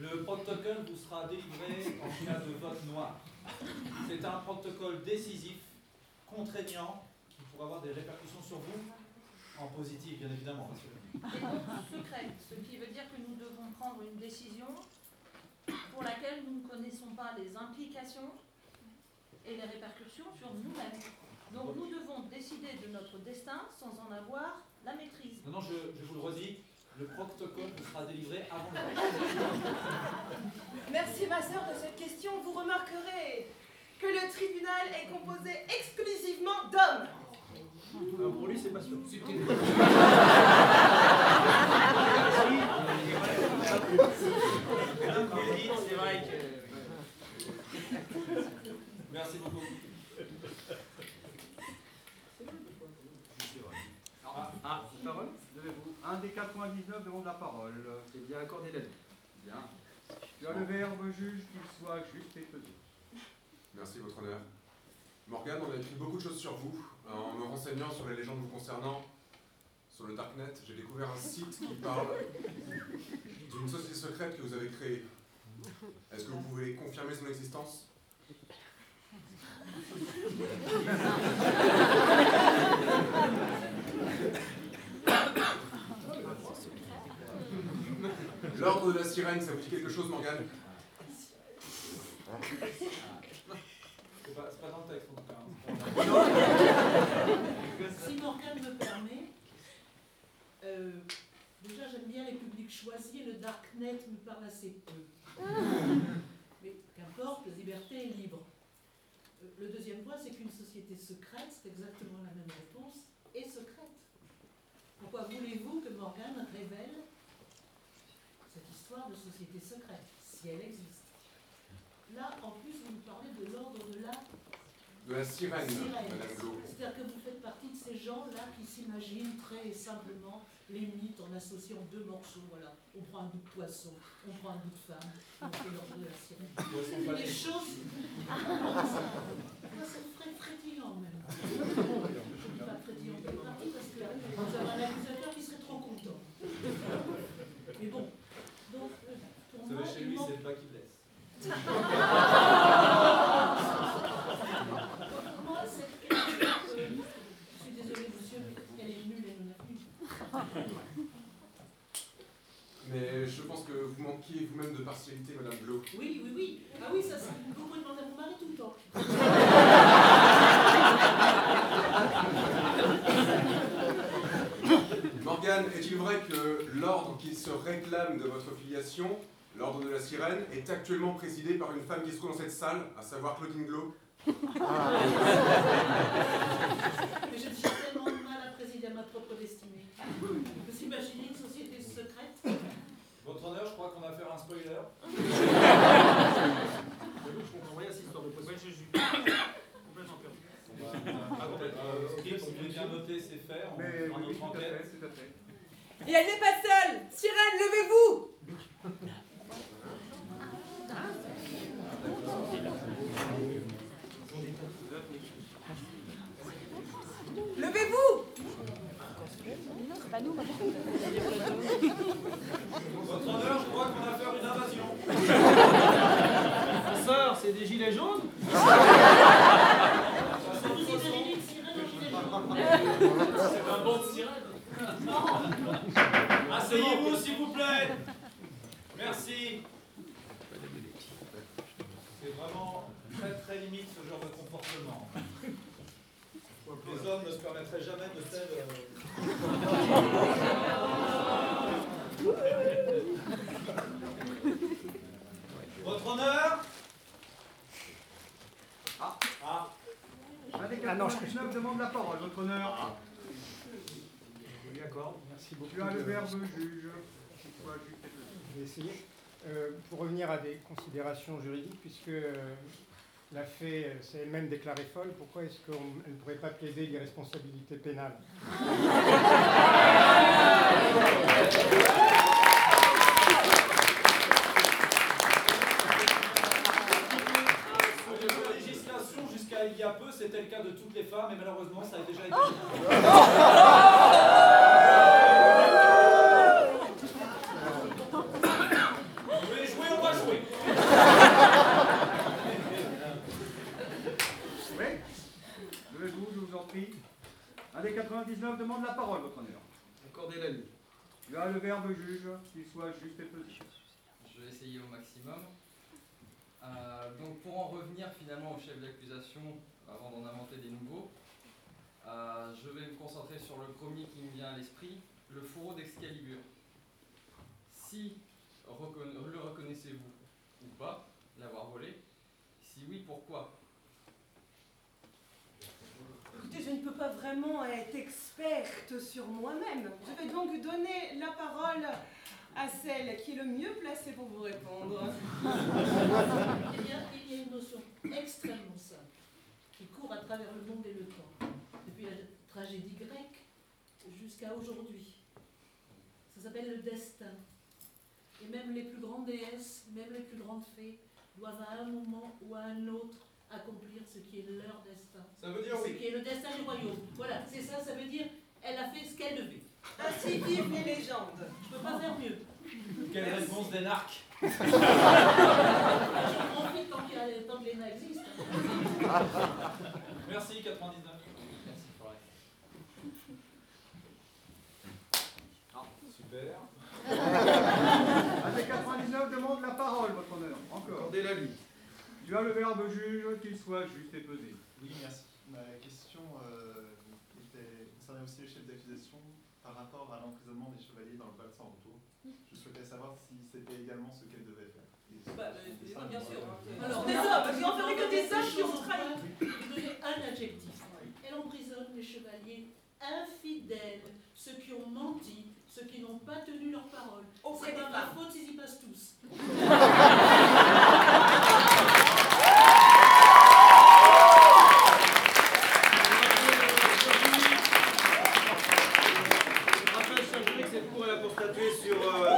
Le protocole vous sera délivré en cas de vote noir. C'est un protocole décisif, contraignant, qui pourra avoir des répercussions sur vous, en positif bien évidemment. Et donc secret, ce qui veut dire que nous devons prendre une décision pour laquelle nous ne connaissons pas les implications et les répercussions sur nous-mêmes. Donc nous devons décider de notre destin sans en avoir la maîtrise. Maintenant, je, je vous le redis, le protocole vous sera délivré avant le. Merci ma sœur de cette question. Vous remarquerez que le tribunal est composé exclusivement d'hommes. Alors pour lui, c'est pas sûr. C'est vrai que. Merci beaucoup. Ah, ah, parole. Un des 99 demande la parole. Eh bien, accordez la lui. Bien. Tu as le verbe juge qu'il soit juste et pesé. Merci, votre honneur. Morgane, on a écrit beaucoup de choses sur vous. En me renseignant sur les légendes vous concernant, sur le Darknet, j'ai découvert un site qui parle d'une société secrète que vous avez créée. Est-ce que vous pouvez confirmer son existence? L'ordre de la sirène, ça vous dit quelque chose, Morgane? C'est pas, pas dans le texte en tout cas. Si Morgane me permet, euh, déjà j'aime bien les publics choisis et le darknet me parle assez peu. Mais qu'importe, la liberté est libre. Euh, Le deuxième point, c'est qu'une société secrète, c'est exactement la même réponse, est secrète. Pourquoi voulez-vous que Morgane révèle cette histoire de société secrète, si elle existe? Là, en plus, vous parlez de l'ordre de la De la sirène, Sirène. Madame. C'est-à-dire que vous faites partie de ces gens-là qui s'imaginent très simplement les mythes en associant deux morceaux. Voilà, on prend un bout de poisson, on prend un bout de femme, on fait l'ordre de la sirène. Poisson Les choses, Moi, c'est frais frétillant même. Je ne dis pas frétillant de parti parce que vous avez un accusateur qui serait trop content. Mais bon, donc euh, pour moi, savez, chez lui, manque- c'est le bas qui blesse. Moi, cette question, euh, je suis désolée, monsieur, mais elle est nulle et non avenue. Mais je pense que vous manquiez vous-même de partialité, Madame Blo. Oui, oui, oui. Ah oui, ça, c'est vous pouvez demander à mon mari tout le temps. Morgane, est-il vrai que l'ordre qui se réclame de votre filiation, l'ordre de la sirène, est actuellement présidé par une femme qui se trouve dans cette salle, à savoir Claudine Glo Mais j'ai déjà tellement de mal à présider à ma propre destinée. Vous imaginez Je crois qu'on a affaire à un spoiler. J'avoue que je comprends rien à cette histoire de poisson. je suis complètement perdu. Ok, si vous voulez bien noter ces faits, on Mais fera oui, notre tout à enquête. fait, tout à fait. Et elle n'est pas seule Sirène, levez-vous Levez-vous Votre honneur, je crois qu'on a affaire à une invasion. Sœur, c'est des gilets jaunes C'est un bon de sirène. Asseyez-vous, s'il vous plaît. Merci. C'est vraiment très très limite ce genre de comportement. Les hommes ne se permettraient jamais de tels. euh, Votre honneur Ah. Ah. Allez, Ah non, 99 demande la parole, votre honneur. Lui accorde, merci beaucoup. Tu as le verbe juge. Je vais essayer. Euh, pour revenir à des considérations juridiques, puisque euh, la fée euh, s'est elle-même déclarée folle, pourquoi est-ce qu'elle ne pourrait pas plaider l'irresponsabilité pénale Au niveau de la législation, jusqu'à il y a peu, c'était le cas de toutes les femmes, et malheureusement, ça a déjà été. Vous voulez jouer, on va jouer. Oui Levez-vous, je vous en prie. Allez, 99 demande la parole, votre honneur. Accordez la nuit. Tu as le verbe juge, qu'il soit juste et petit. Je vais essayer au maximum. Euh, donc pour en revenir finalement au chef d'accusation, avant d'en inventer des nouveaux, euh, je vais me concentrer sur le premier qui me vient à l'esprit, le fourreau d'Excalibur. Si reconna- le reconnaissez-vous ou pas, l'avoir volé Si oui, pourquoi Écoutez, je ne peux pas vraiment être experte sur moi-même. Je vais donc donner la parole à celle qui est le mieux placée pour vous répondre. Eh bien, il y a une notion extrêmement simple qui court à travers le monde et le temps, depuis la tragédie grecque jusqu'à aujourd'hui. Ça s'appelle le destin. Et même les plus grandes déesses, même les plus grandes fées, doivent à un moment ou à un autre accomplir ce qui est leur destin. Ça veut dire Ce oui. qui est le destin du royaume. Voilà, c'est ça, ça veut dire elle a fait ce qu'elle devait. Ainsi vivent les légendes. Je peux pas faire mieux. Quelle réponse d'énarque Je profite tant, qu'il y a- tant que l'ENA existe. Merci, 99. Merci pour la Ah, super. Allez, 99 demande la parole, votre honneur. Encore. Accordez la nuit. Tu as le verbe juge, qu'il soit juste et pesé. Oui, merci. Ma question euh, concernait aussi le chef d'accusation par rapport à l'emprisonnement des chevaliers dans le bal sans retour. Je souhaitais savoir si c'était également ce qu'elle devait faire. Bah, euh, bien sûr. va- Alors, Des hommes, parce qu'en fait, que des hommes qui ont trahi. Donnez un adjectif. Elle emprisonne les chevaliers infidèles, ceux qui ont menti, ceux qui n'ont pas tenu leur parole. Auprès C'est pas ma faute s'ils y passent tous. Raphaël Saint-Juric, cette cour est là pour statuer sur euh,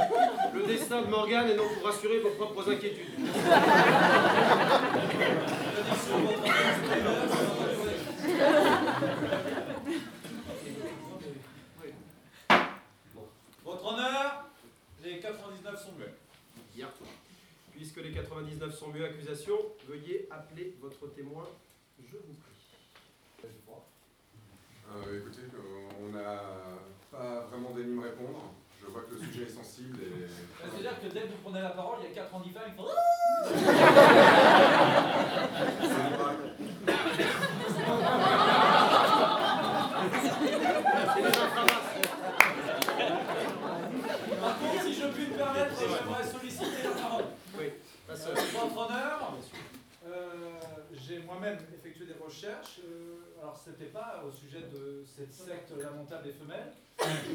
le destin de Morgane et non pour assurer vos propres inquiétudes. Je veux sans mieux accusation, veuillez appeler votre témoin, je vous prie. Euh, écoutez, euh, on n'a pas vraiment daigné me répondre. Je vois que le sujet est sensible et. C'est-à-dire que dès que vous prenez la parole, il y a 4 ans différents, il faut. Par contre, si je puis me permettre, j'aimerais solliciter la parole. Euh, Votre honneur, euh, j'ai moi-même effectué des recherches. euh, alors, c'était pas au sujet de cette secte lamentable des femelles,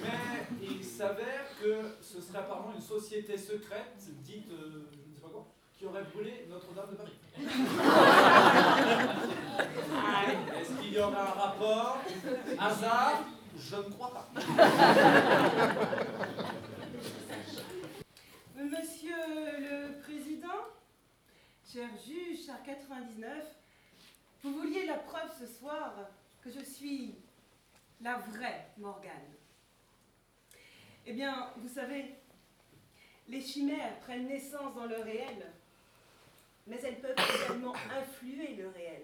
mais il s'avère que ce serait apparemment une société secrète, dite, euh, je ne sais pas quoi, qui aurait brûlé Notre-Dame de Paris. Est-ce qu'il y aura un rapport Hasard? Je ne crois pas. Monsieur le Président, cher juge, cher 99, vous vouliez la preuve ce soir que je suis la vraie Morgane. Eh bien, vous savez, les chimères prennent naissance dans le réel, mais elles peuvent également influer le réel.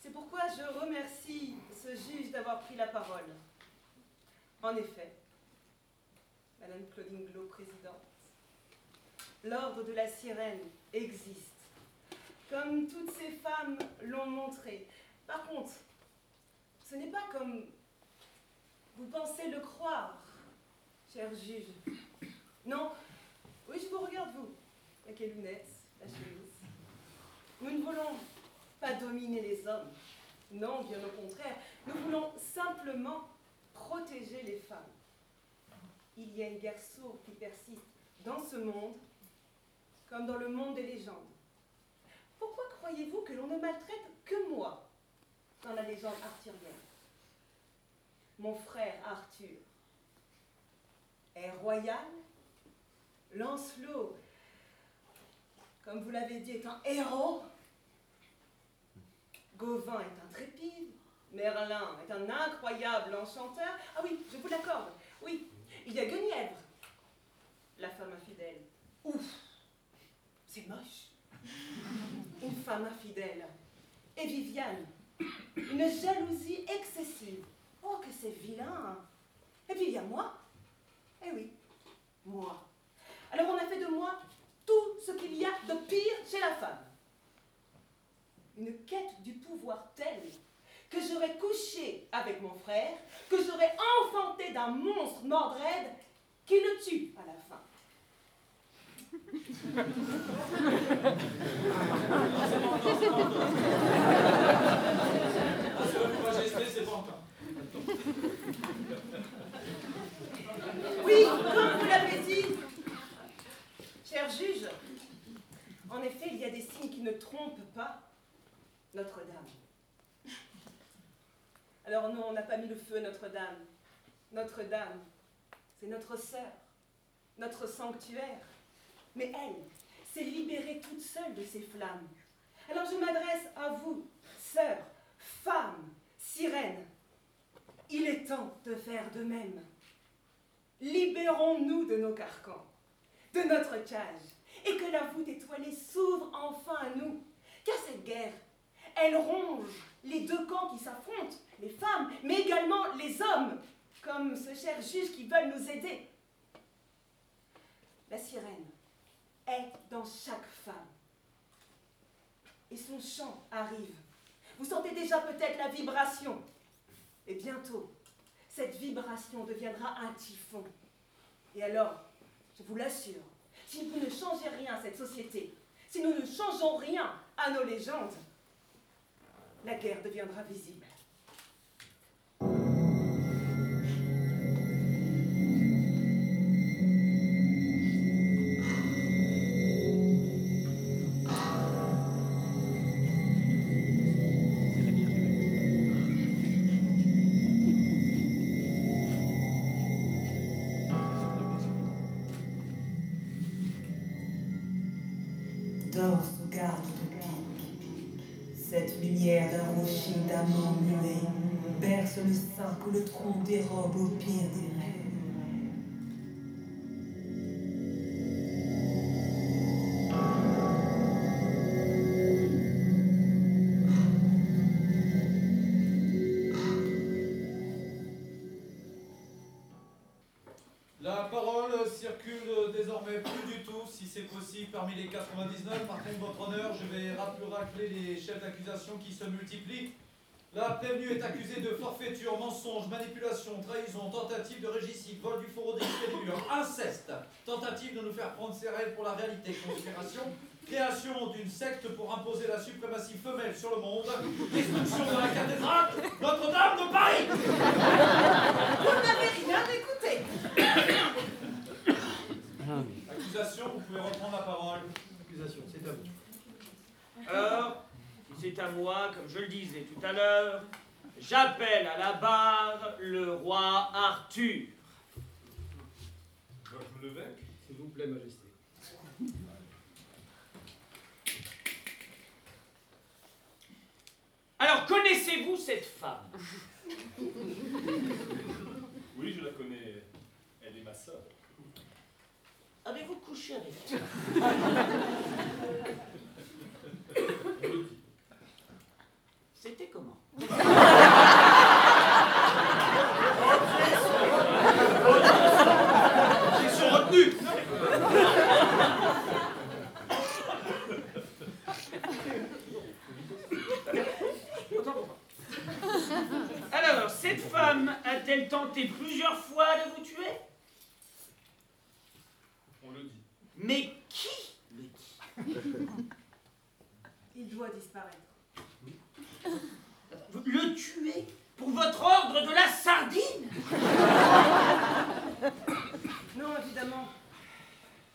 C'est pourquoi je remercie ce juge d'avoir pris la parole. En effet, Madame Claudine Glo, présidente, l'ordre de la sirène existe, comme toutes ces femmes l'ont montré. Par contre, ce n'est pas comme vous pensez le croire, cher juge. Non, oui, je vous regarde, vous, avec les lunettes, la chemise. Nous ne voulons pas dominer les hommes. Non, bien au contraire. Nous voulons simplement protéger les femmes. Il y a une guerre sourde qui persiste dans ce monde comme dans le monde des légendes. Pourquoi croyez-vous que l'on ne maltraite que moi dans la légende arthurienne? Mon frère Arthur est royal, Lancelot, comme vous l'avez dit, est un héros, Gauvin est intrépide, Merlin est un incroyable enchanteur. Ah oui, je vous l'accorde, oui, il y a Guenièvre, la femme infidèle. Ouf, c'est moche. Une femme infidèle. Et Viviane, une jalousie excessive. Oh, que c'est vilain. Et puis il y a moi. Eh oui, moi. Alors on a fait de moi tout ce qu'il y a de pire chez la femme. Une quête du pouvoir telle que j'aurais couché avec mon frère, que j'aurais enfanté d'un monstre mordred qui le tue à la fin. Parce que Majesté, c'est pas encore. Oui, comme vous l'avez dit, cher juge, en effet, il y a des signes qui ne trompent pas Notre-Dame. Alors non, on n'a pas mis le feu à Notre-Dame. Notre-Dame, c'est notre sœur, notre sanctuaire. Mais elle s'est libérée toute seule de ces flammes. Alors je m'adresse à vous, sœurs, femmes, sirènes. Il est temps de faire de même. Libérons-nous de nos carcans, de notre cage, et que la voûte étoilée s'ouvre enfin à nous. Car cette guerre, elle ronge les deux camps qui s'affrontent, les femmes, mais également les hommes, comme ce cher juge qui veulent nous aider. La sirène est dans chaque femme. Et son chant arrive. Vous sentez déjà peut-être la vibration. Et bientôt, cette vibration deviendra un typhon. Et alors, je vous l'assure, si vous ne changez rien à cette société, si nous ne changeons rien à nos légendes, la guerre deviendra visible. que le tronc dérobe au pied des rêves. circule désormais plus du tout, si c'est possible, parmi les 99. Par contre, votre honneur, je vais rappeler les chefs d'accusation qui se multiplient. La prévenue est accusée de forfaiture, mensonge, manipulation, trahison, tentative de régicide, vol du faux d'expédure, inceste, tentative de nous faire prendre ses rêves pour la réalité, conspiration, création d'une secte pour imposer la suprématie femelle sur le monde, destruction de la cathédrale Notre-Dame de Paris Vous n'avez rien écouté. Accusation, vous pouvez reprendre la parole. Accusation, c'est à vous. Alors, c'est à moi, comme je le disais tout à l'heure, j'appelle à la barre le roi Arthur. Me. S'il vous plaît, Majesté. Alors, connaissez-vous cette femme? Oui, je la connais. Elle est ma sœur. Avez-vous couché avec elle? C'était comment? Question retenue Alors, cette femme a-t-elle tenté plusieurs fois de vous tuer? On le dit. Mais qui? Le dit Il doit disparaître. Le tuer pour votre ordre de la sardine Non, évidemment.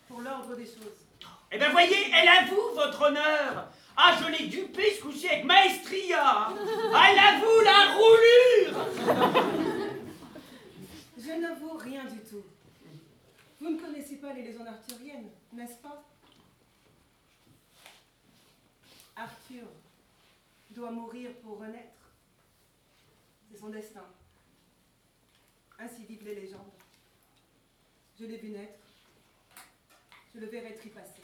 Pour l'ordre des choses. Eh bien, voyez, elle avoue votre honneur. Ah, je l'ai dupé ce coup-ci avec maestria. elle avoue la roulure. Je n'avoue rien du tout. Vous ne connaissez pas les légendes arthuriennes, n'est-ce pas? Arthur doit mourir pour renaître. C'est son destin. Ainsi vivent les légendes. Je l'ai vu naître. Je le verrai tripasser.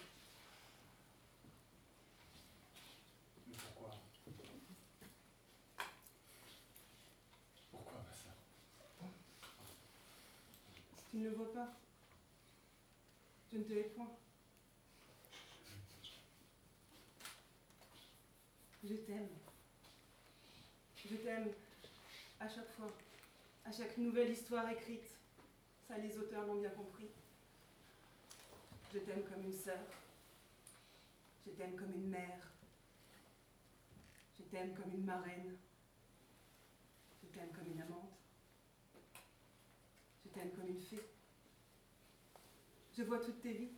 Mais pourquoi Pourquoi, ma sœur Tu ne le vois pas. Je ne te hais point. Je t'aime. Je t'aime à chaque fois, à chaque nouvelle histoire écrite. Ça, les auteurs l'ont bien compris. Je t'aime comme une sœur. Je t'aime comme une mère. Je t'aime comme une marraine. Je t'aime comme une amante. Comme une fée. Je vois toutes tes vies.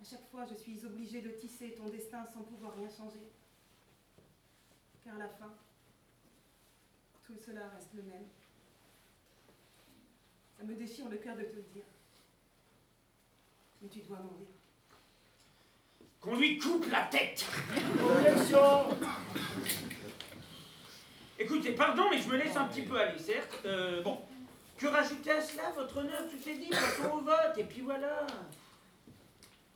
À chaque fois, je suis obligée de tisser ton destin sans pouvoir rien changer. Car à la fin, tout cela reste le même. Ça me déchire le cœur de te le dire. Mais tu dois mourir. Qu'on lui coupe la tête. Objection Écoutez, pardon, mais je me laisse un petit peu aller, certes. Euh, bon, que rajouter à cela, votre honneur Tout est dit, passons au vote, et puis voilà.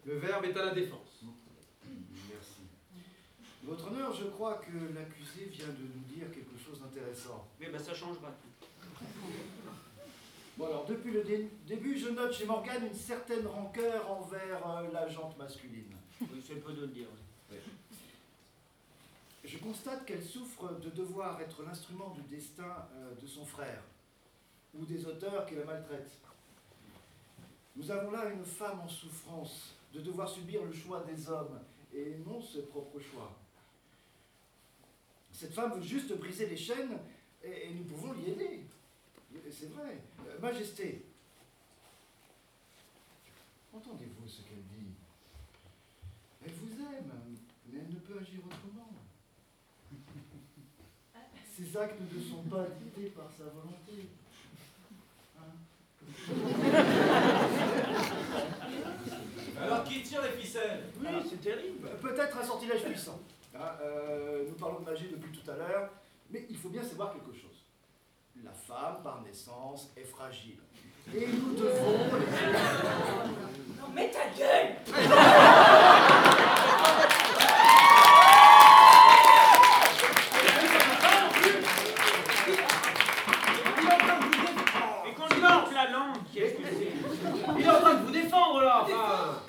Le verbe est à la défense. Merci. Votre honneur, je crois que l'accusé vient de nous dire quelque chose d'intéressant. Mais ben, ça changera tout. Bon alors, depuis le dé- début, je note chez Morgane une certaine rancœur envers euh, la jante masculine. Oui, c'est peu de le dire. Je constate qu'elle souffre de devoir être l'instrument du destin euh, de son frère ou des auteurs qui la maltraitent. Nous avons là une femme en souffrance de devoir subir le choix des hommes et non ses propres choix. Cette femme veut juste briser les chaînes et, nous pouvons l'y aider. C'est vrai. Euh, Majesté, entendez-vous ce qu'elle dit? Elle vous aime, mais elle ne peut agir autrement. Ses actes ne sont pas dictés par sa volonté. Alors qui tire les ficelles? Oui, c'est terrible. Peut-être un sortilège puissant. Hein, euh, nous parlons de magie depuis tout à l'heure, mais il faut bien savoir quelque chose. La femme, par naissance, est fragile. Et nous devons... Non, mais ta gueule Et qu'on lui morde la langue, qu'est-ce que c'est Il est en train de vous défendre là, enfin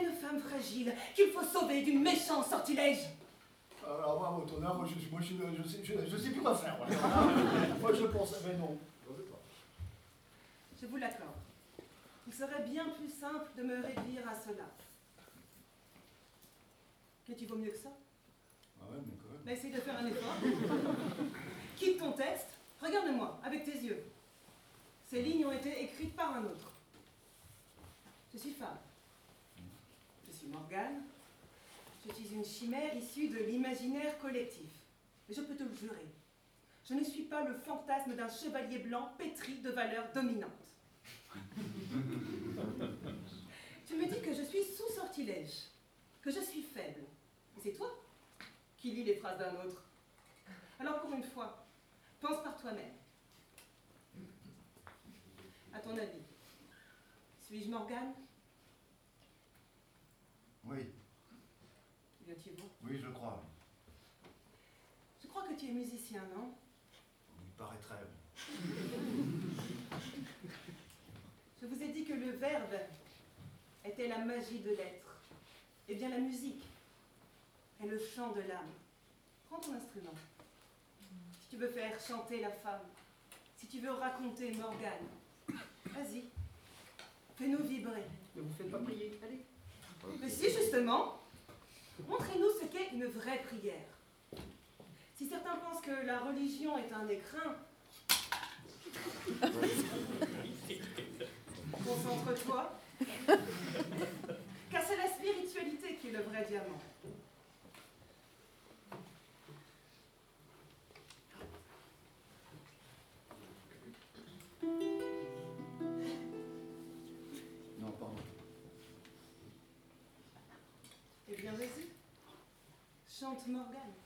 une femme fragile qu'il faut sauver du méchant sortilège. Alors moi, votre honneur, moi je, moi, je, je, je sais plus quoi faire. Moi, moi je pense, mais non. Je vous l'accorde. Il serait bien plus simple de me réduire à cela. Que tu vaux mieux que ça? Ah ouais, mais quand même. Bah, essaye de faire un effort. Quitte ton texte, regarde-moi avec tes yeux. Ces lignes ont été écrites par un autre. Je suis femme. Je suis Morgane. Je suis une chimère issue de l'imaginaire collectif. Et je peux te le jurer, je ne suis pas le fantasme d'un chevalier blanc pétri de valeurs dominantes. tu me dis que je suis sous sortilège, que je suis faible. Et c'est toi qui lis les phrases d'un autre. Alors pour une fois, pense par toi-même. À ton avis, suis-je Morgane? Oui, Bien tu vois. oui, je crois. Je crois que tu es musicien, non? Il paraîtrait. Je vous ai dit que le verbe était la magie de l'être. Eh bien, la musique est le chant de l'âme. Prends ton instrument. Si tu veux faire chanter la femme, si tu veux raconter Morgane, vas-y, fais-nous vibrer. Ne vous faites pas prier, allez. Mais si, justement, montrez-nous ce qu'est une vraie prière. Si certains pensent que la religion est un écrin, concentre-toi, car c'est la spiritualité qui est le vrai diamant. Non, pardon. Eh bien, vas-y, chante Morgane.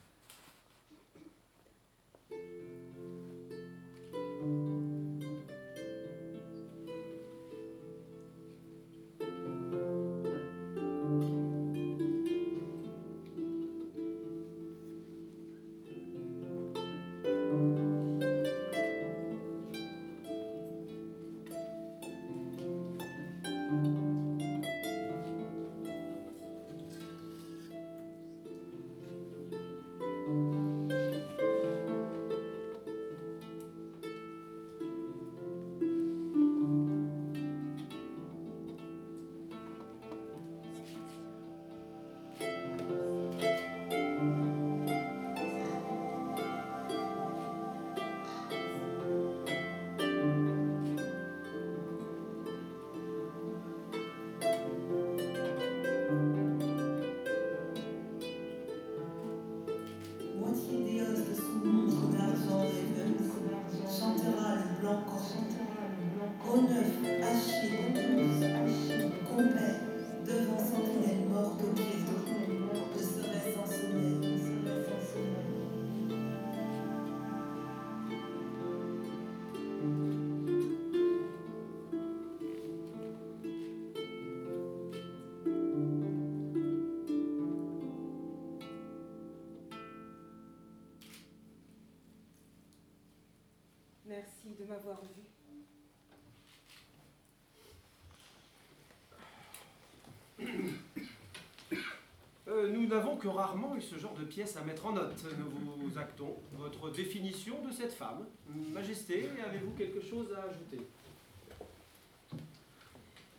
Nous n'avons que rarement eu ce genre de pièce à mettre en note. Nous vous actons votre définition de cette femme. Majesté, avez-vous quelque chose à ajouter?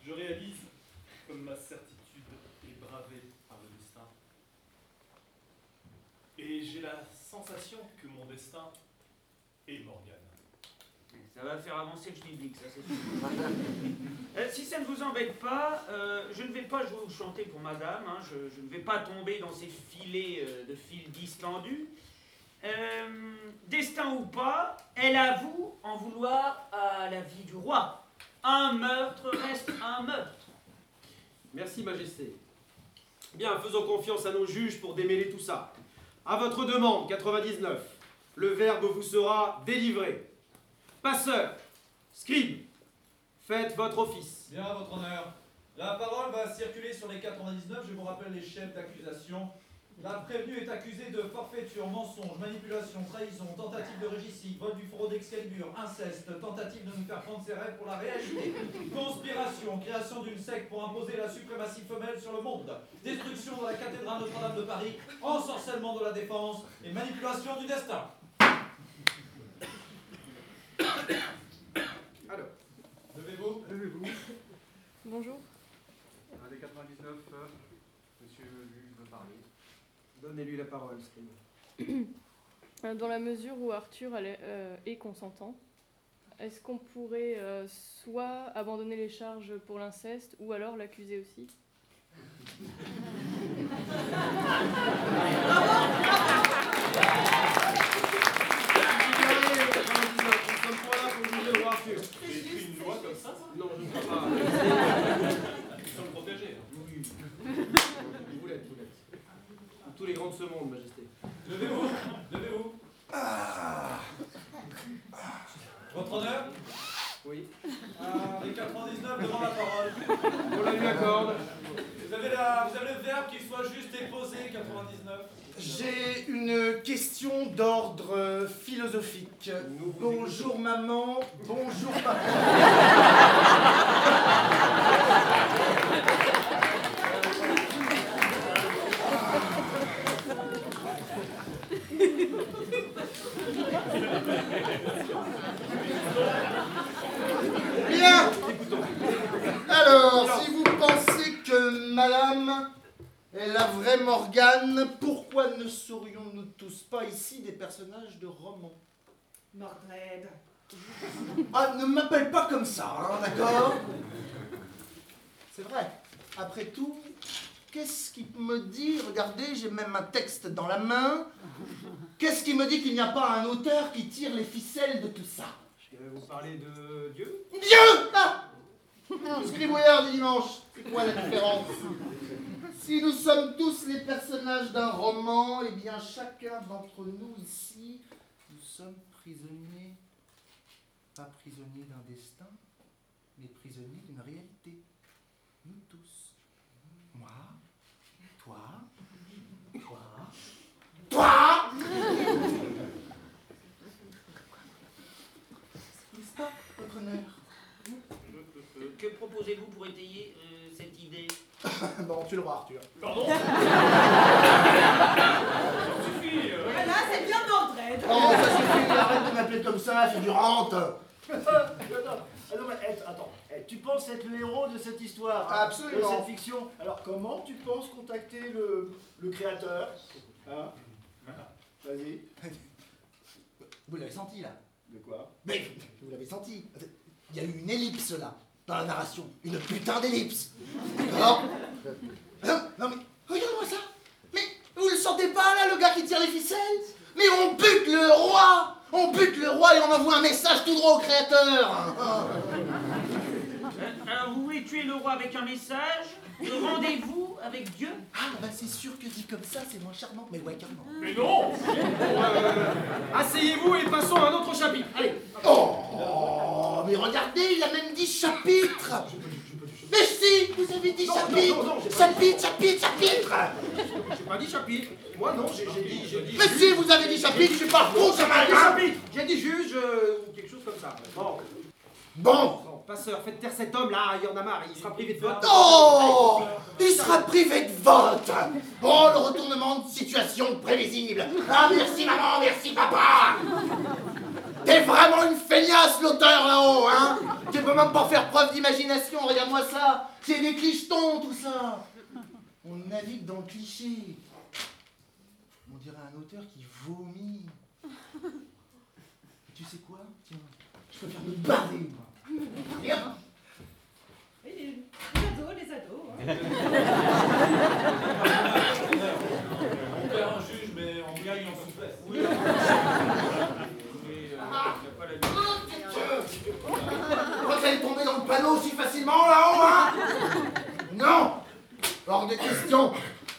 Je réalise comme ma certitude est bravée par le destin. Et j'ai la sensation que mon destin. Ça va faire avancer le public, ça c'est sûr. Euh, si ça ne vous embête pas, euh, je ne vais pas vous chanter pour madame, hein, je, ne vais pas tomber dans ces filets euh, de fil distendus. Destin ou pas, elle avoue en vouloir à la vie du roi. Un meurtre reste un meurtre. Merci, Majesté. Bien, faisons confiance à nos juges pour démêler tout ça. À votre demande, 99, le verbe vous sera délivré. Passeur, scribe, faites votre office. Bien, votre honneur. La parole va circuler sur les 99. Je vous rappelle les chefs d'accusation. La prévenue est accusée de forfaiture, mensonge, manipulation, trahison, tentative de régicide, vol du fraude Excalibur, inceste, tentative de nous faire prendre ses rêves pour la réalité, conspiration, création d'une secte pour imposer la suprématie femelle sur le monde, destruction de la cathédrale Notre-Dame de Paris, ensorcellement de la défense et manipulation du destin. Alors, levez-vous. Levez-vous. Bonjour. Un des 99, euh, monsieur juge veut parler. Donnez-lui la parole, Scribe. Euh, Dans la mesure où Arthur elle est, euh, est consentant, est-ce qu'on pourrait euh, soit abandonner les charges pour l'inceste ou alors l'accuser aussi Nous sommes pas là J'ai écrit une loi comme ça, ça Non, je ne crois pas. Nous sommes protégés. Oui. Vous l'êtes, vous l'êtes. Tous les grands de ce monde, Majesté. Levez-vous. Levez-vous. Votre honneur Oui. Ah, les 99 devant la parole. On la lui accorde. Vous avez, la, vous avez le verbe qu'il soit juste et posé, 99. J'ai une question d'ordre euh, philosophique. Bonjour maman, bonjour Bien. Alors, si vous pensez que madame est la vraie Morgane, pourquoi ne serions-nous tous pas ici des personnages de roman Mordred. Ah, ne m'appelle pas comme ça, hein, d'accord? C'est vrai. Après tout, qu'est-ce qui me dit, regardez, j'ai même un texte dans la main, qu'est-ce qui me dit qu'il n'y a pas un auteur qui tire les ficelles de tout ça? Vous parlez de Dieu. Dieu! Ah! Du dimanche, c'est quoi la différence? Si nous sommes tous les personnages d'un roman, eh bien chacun d'entre nous ici, nous sommes prisonniers, pas prisonniers d'un destin, mais prisonniers d'une réalité. Nous tous. Moi, toi, toi, toi. N'est-ce pas, votre honneur? Que proposez-vous pour étayer euh, cette idée? Bon, tu le vois, Arthur. Pardon Voilà, Ah, c'est bien Mordred. Oh, ça suffit, arrête de m'appeler comme ça, figurante Attends, attends, mais, eh, attends, eh, tu penses être le héros de cette histoire hein, Absolument. De cette fiction? Alors comment tu penses contacter le, le créateur Hein? Vas-y. Vous l'avez senti là De quoi? Mais vous l'avez senti. Il y a eu une ellipse là, dans la narration. Une putain d'ellipse. D'accord non, non mais, regarde-moi ça Mais vous le sentez pas là, le gars qui tire les ficelles? Mais on bute le roi On bute le roi et on envoie un message tout droit au créateur Alors vous voulez tuer le roi avec un message de rendez-vous avec Dieu Ah bah c'est sûr que dit comme ça, c'est moins charmant. Mais ouais, carrément. Mais non Asseyez-vous et passons à un autre chapitre. Allez. Oh, mais regardez, il a même dit chapitre Mais si, vous avez dit Non, chapitre non, non, Chapitre, chapitre, chapitre J'ai pas dit chapitre. Moi non, j'ai dit, j'ai dit. Mais si, vous avez dit chapitre, je suis pas J'ai ça m'a chapitre. J'ai dit juge euh, ou quelque chose comme ça. Bon Bon, passeur, faites taire cet homme là, il en a marre, il sera privé de vote. Oh Il sera privé de vote. Oh, le retournement de situation prévisible. Ah, merci maman, merci papa. T'es vraiment une feignasse, l'auteur, là-haut, hein. Tu peux même pas faire preuve d'imagination, regarde-moi ça. C'est des clichetons, tout ça. On navigue dans le cliché. On dirait un auteur qui vomit. Tu sais quoi? Tiens, je préfère me barrer, les, ados, les ados. On perd un juge, mais on gagne en souplesse. Oui. Mais, euh, a pas tombée dans le panneau aussi facilement là-haut, hein? Non Hors de question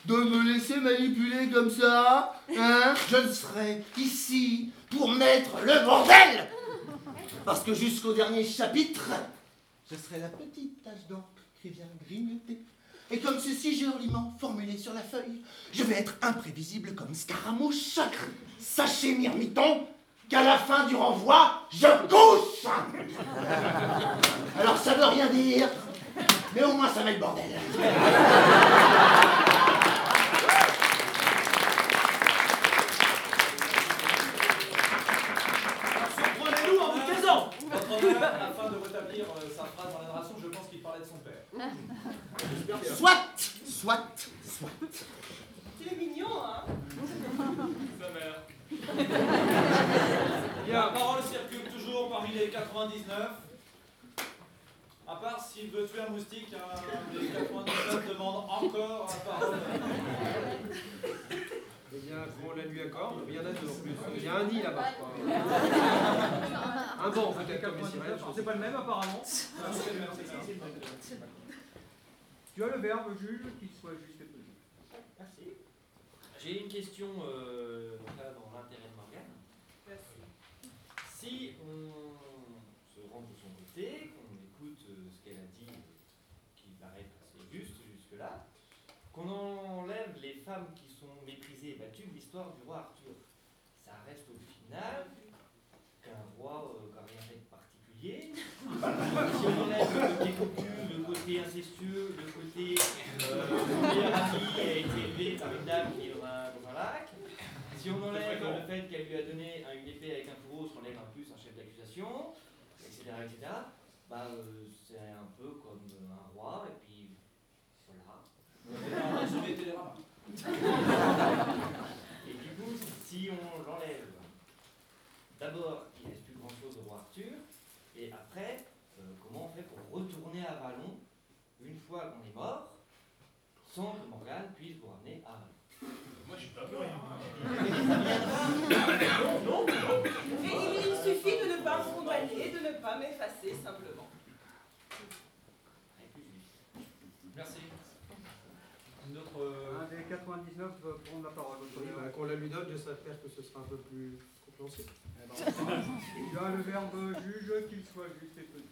de me laisser manipuler comme ça, hein? Je serai ici pour mettre le bordel Parce que jusqu'au dernier chapitre, je serai la petite tache d'encre qui vient grignoter Et comme ceci joliment formulé sur la feuille, je vais être imprévisible comme Scaramouche. Sachez, Myrmiton, qu'à la fin du renvoi, je couche Alors ça veut rien dire, mais au moins ça met le bordel. Surprenez-nous en vous taisant Votre honneur, afin de rétablir euh, sa phrase dans la narration, je pense qu'il parlait de son père. J'espère bien. Soit, soit, soit. Tu es mignon, hein Sa mère. Bien, la parole circule toujours parmi les 99. À veut tuer un moustique, hein, les 99 demandent encore la parole. Eh bien, qu'on la lui accorde, il y en a deux en plus. Il y a un nid là-bas. Un banc peut-être comme les sirènes. C'est pas le même apparemment. Tu as le verbe juge qu'il soit juste et pesé. Merci. J'ai une question euh, donc là, dans l'intérêt de Morgane. Si on se rend de son côté, qu'on écoute euh, ce qu'elle a dit, euh, qui paraît assez juste jusque-là, qu'on enlève les femmes qui sont méprisées et battues de l'histoire du roi Arthur, ça reste au final qu'un roi euh, qui n'a rien fait de particulier. si on enlève le côté cocu, le côté incestueux, le côté euh, ami a été élevé par une dame qui est dans un, dans un lac, si on enlève le fait qu'elle lui a donné un- une épée avec un fourreau, on enlève en plus un chef d'accusation, etc., etc., bah, euh, c'est un peu comme euh, un roi, et puis Télérama. Et du coup, si on l'enlève, d'abord, il reste plus grand chose au roi Arthur, et après, euh, comment on fait pour retourner à Vallon une fois qu'on est mort, sans que Morgane puisse vous ramener à Vallon Moi, j'ai pas peur. Non, non, non. Mais il, il suffit de ne pas me condamner, de ne pas m'effacer simplement. Merci. Une autre. euh, Un des 99 va prendre la parole. Oui, bah, Qu'on la lui donne, j'espère que ce sera un peu plus compréhensible. Tu as le verbe juge qu'il soit juste et pesé.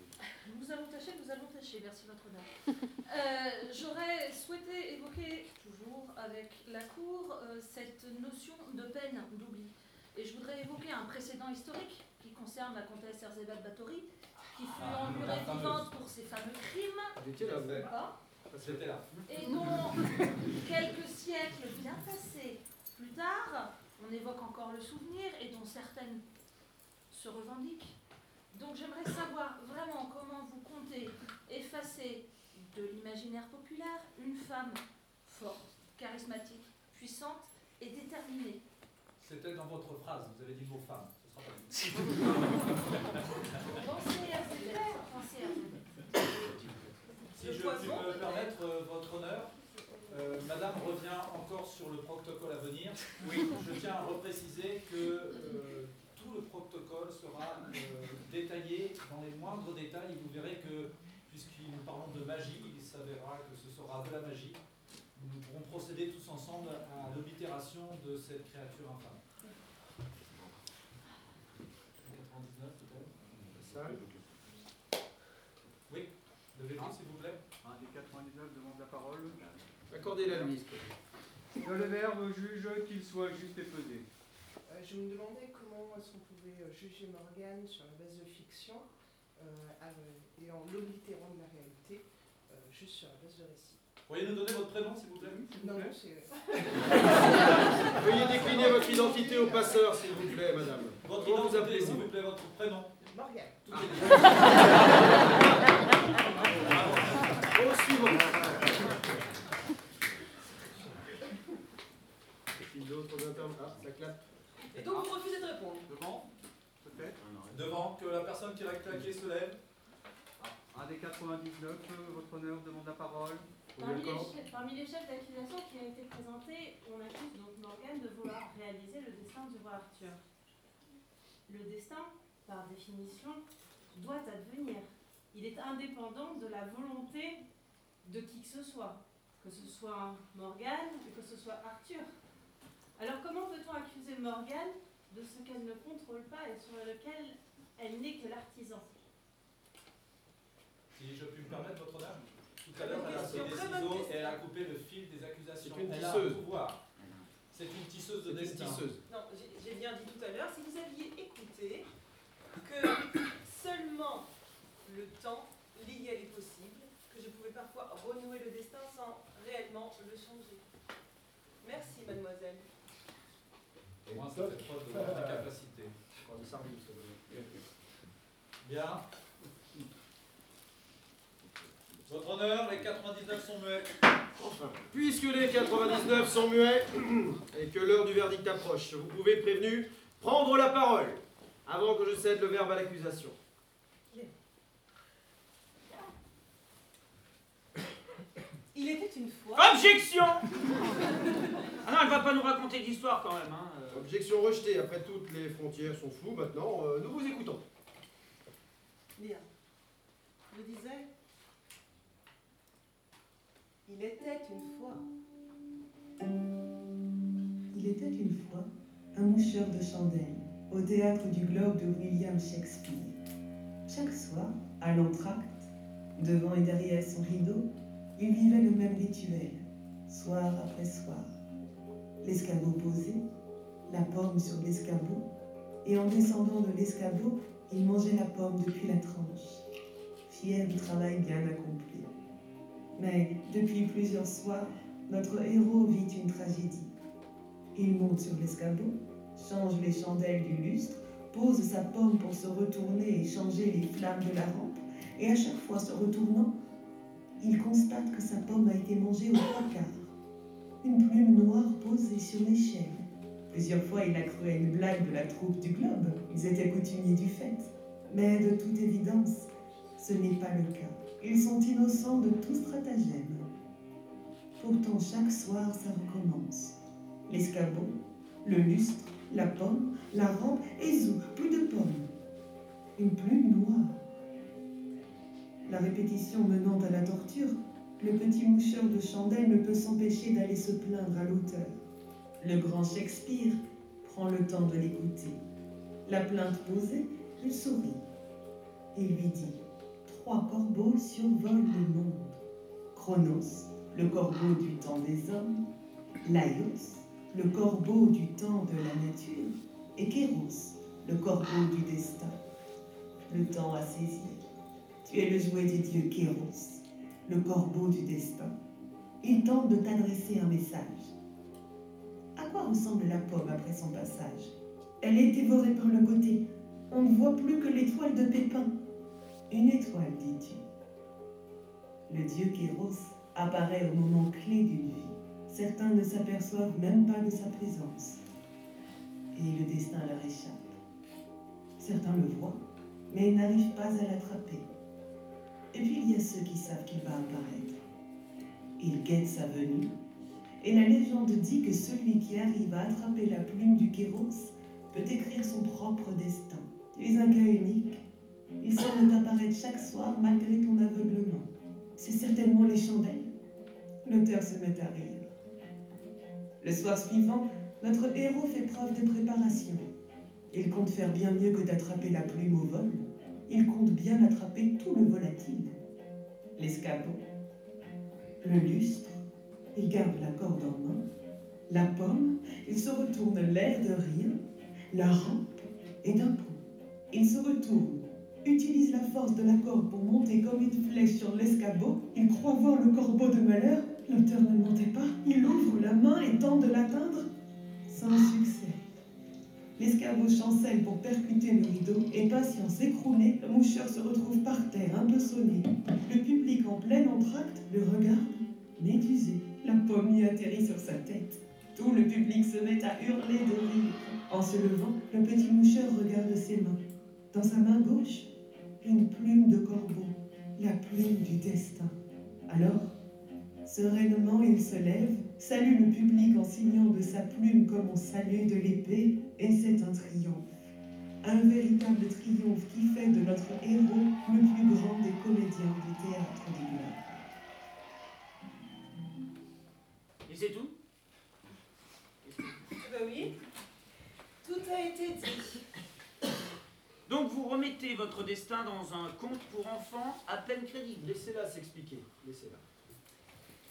Nous allons tâcher, nous allons tâcher, merci votre honneur. Euh, J'aurais souhaité évoquer, toujours avec la Cour, euh, cette notion de peine d'oubli. Et je voudrais évoquer un précédent historique qui concerne la comtesse Erzébet Báthory, qui fut Ah, fameuse. vivante pour ses fameux crimes. Là. Et dont quelques siècles bien passés plus tard, on évoque encore le souvenir et dont certaines se revendiquent. Donc j'aimerais savoir vraiment comment vous comptez effacer de l'imaginaire populaire une femme forte, charismatique, puissante et déterminée. C'était dans votre phrase, vous avez dit vos femmes. Ce sera pas Pensez à pensez à. Si je puis me permettre, euh, votre honneur, euh, Madame revient encore sur le protocole à venir. Oui. Je tiens à repréciser que euh, tout le protocole sera euh, détaillé dans les moindres détails. Vous verrez que, puisque nous parlons de magie, il s'avérera que ce sera de la magie. Nous pourrons procéder tous ensemble à l'oblitération de cette créature infâme. 99 peut-être Ça. Oui, levez-vous s'il vous plaît. Un des 99 demande la parole. Accordez-la lui. Tu as le verbe juge qu'il soit juste et pesé. Euh, je me demandais comment est-ce qu'on pouvait euh, juger Morgane sur la base de fiction euh, et en l'oblitérant de la réalité, euh, juste sur la base de récit. Pourriez nous donner votre prénom s'il vous plaît? Non, non, c'est. Veuillez décliner votre identité au passeur, s'il vous plaît, madame. Votre Comment vous identité, appelez s'il vous plaît, votre prénom? Morgane. Au suivant. Et d'autres Ah. Et donc vous refusez de répondre Devant Peut-être Devant, que la personne qui a claqué se lève. Un des 99, euh, votre honneur demande la parole. Parmi les, chefs, parmi les chefs d'accusation qui ont été présentés, on accuse donc Morgane de vouloir réaliser le destin du roi Arthur. Le destin, par définition, doit advenir. Il est indépendant de la volonté de qui que ce soit, que ce soit Morgane ou que ce soit Arthur. Alors comment peut-on accuser Morgane de ce qu'elle ne contrôle pas et sur lequel elle n'est que l'artisan? Si je puis me permettre, votre honneur. Tout à l'heure, elle a pris Question, des très bonne ciseaux question. et elle a coupé le fil des accusations. C'est une Elle tisseuse. pouvoir. C'est une tisseuse de destin. tisseuse. Non, j'ai j'ai bien dit tout à l'heure, si vous aviez écouté, que seulement le temps lié à les possibles, que je pouvais parfois renouer le destin sans réellement le changer. Merci, mademoiselle. Moins, ça fait preuve de votre capacité. Bien. Votre honneur, les 99 sont muets. Puisque les 99 sont muets et que l'heure du verdict approche, vous pouvez, prévenu, prendre la parole avant que je cède le verbe à l'accusation. Il était une fois. Objection Ah non, elle va pas nous raconter d'histoire quand même. Hein. Objection rejetée. Après toutes les frontières sont floues maintenant. euh, nous vous écoutons. Bien. Je disais, il était une fois. Il était une fois un moucheur de chandelles au théâtre du Globe de William Shakespeare. Chaque soir, à l'entracte, devant et derrière son rideau, il vivait le même rituel, soir après soir. L'escabeau posé, la pomme sur l'escabeau, et en descendant de l'escabeau, il mangeait la pomme depuis la tranche, fier du travail bien accompli. Mais depuis plusieurs soirs, notre héros vit une tragédie. Il monte sur l'escabeau, change les chandelles du lustre, pose sa pomme pour se retourner et changer les flammes de la rampe, et à chaque fois se retournant, il constate que sa pomme a été mangée au trois quarts. Une plume noire posée sur l'échelle. Plusieurs fois, il a cru à une blague de la troupe du globe. Ils étaient coutumiers du fait. Mais de toute évidence, ce n'est pas le cas. Ils sont innocents de tout stratagème. Pourtant, chaque soir, ça recommence. L'escabeau, le lustre, la pomme, la rampe, et zou, plus de pommes. Une plume noire. La répétition menant à la torture, le petit moucheur de chandelle ne peut s'empêcher d'aller se plaindre à l'auteur. Le grand Shakespeare prend le temps de l'écouter. La plainte posée, il sourit. Il lui dit Trois corbeaux survolent le monde. Chronos, le corbeau du temps des hommes, Laios, le corbeau du temps de la nature, et Kéros, le corbeau du destin. Le temps a saisi. Tu es le jouet des dieux Kéros, le corbeau du destin. Il tente de t'adresser un message. À quoi ressemble la pomme après son passage? Elle est dévorée par le côté. On ne voit plus que l'étoile de Pépin. Une étoile, dis-tu? Le dieu Kéros apparaît au moment clé d'une vie. Certains ne s'aperçoivent même pas de sa présence. Et le destin leur échappe. Certains le voient, mais n'arrivent pas à l'attraper. Et puis il y a ceux qui savent qu'il va apparaître. Ils guettent sa venue. Et la légende dit que celui qui arrive à attraper la plume du Kéros peut écrire son propre destin. Tu es un cas unique. Il semble t'apparaître chaque soir malgré ton aveuglement. C'est certainement les chandelles. L'auteur se met à rire. Le soir suivant, notre héros fait preuve de préparation. Il compte faire bien mieux que d'attraper la plume au vol. Il compte bien attraper tout le volatile. L'escabeau, le lustre, il garde la corde en main. La pomme, il se retourne l'air de rien. La rampe, et d'un coup, il se retourne, utilise la force de la corde pour monter comme une flèche sur l'escabeau. Il croit voir le corbeau de malheur. L'auteur ne mentait pas. Il ouvre la main et tente de l'atteindre. Sans succès. L'escabeau chancelle pour percuter le rideau et patience écroulée, le moucheur se retrouve par terre, un peu sonné. Le public en plein entracte le regarde, médusé. La pomme y atterrit sur sa tête. Tout le public se met à hurler de rire. En se levant, le petit moucheur regarde ses mains. Dans sa main gauche, une plume de corbeau, la plume du destin. Alors, sereinement, il se lève, salue le public en signant de sa plume comme on salue de l'épée, et c'est un triomphe. Un véritable triomphe qui fait de notre héros le plus grand des comédiens du théâtre a été dit. Donc vous remettez votre destin dans un conte pour enfants à peine crédible. Laissez-la s'expliquer. Laissez-la.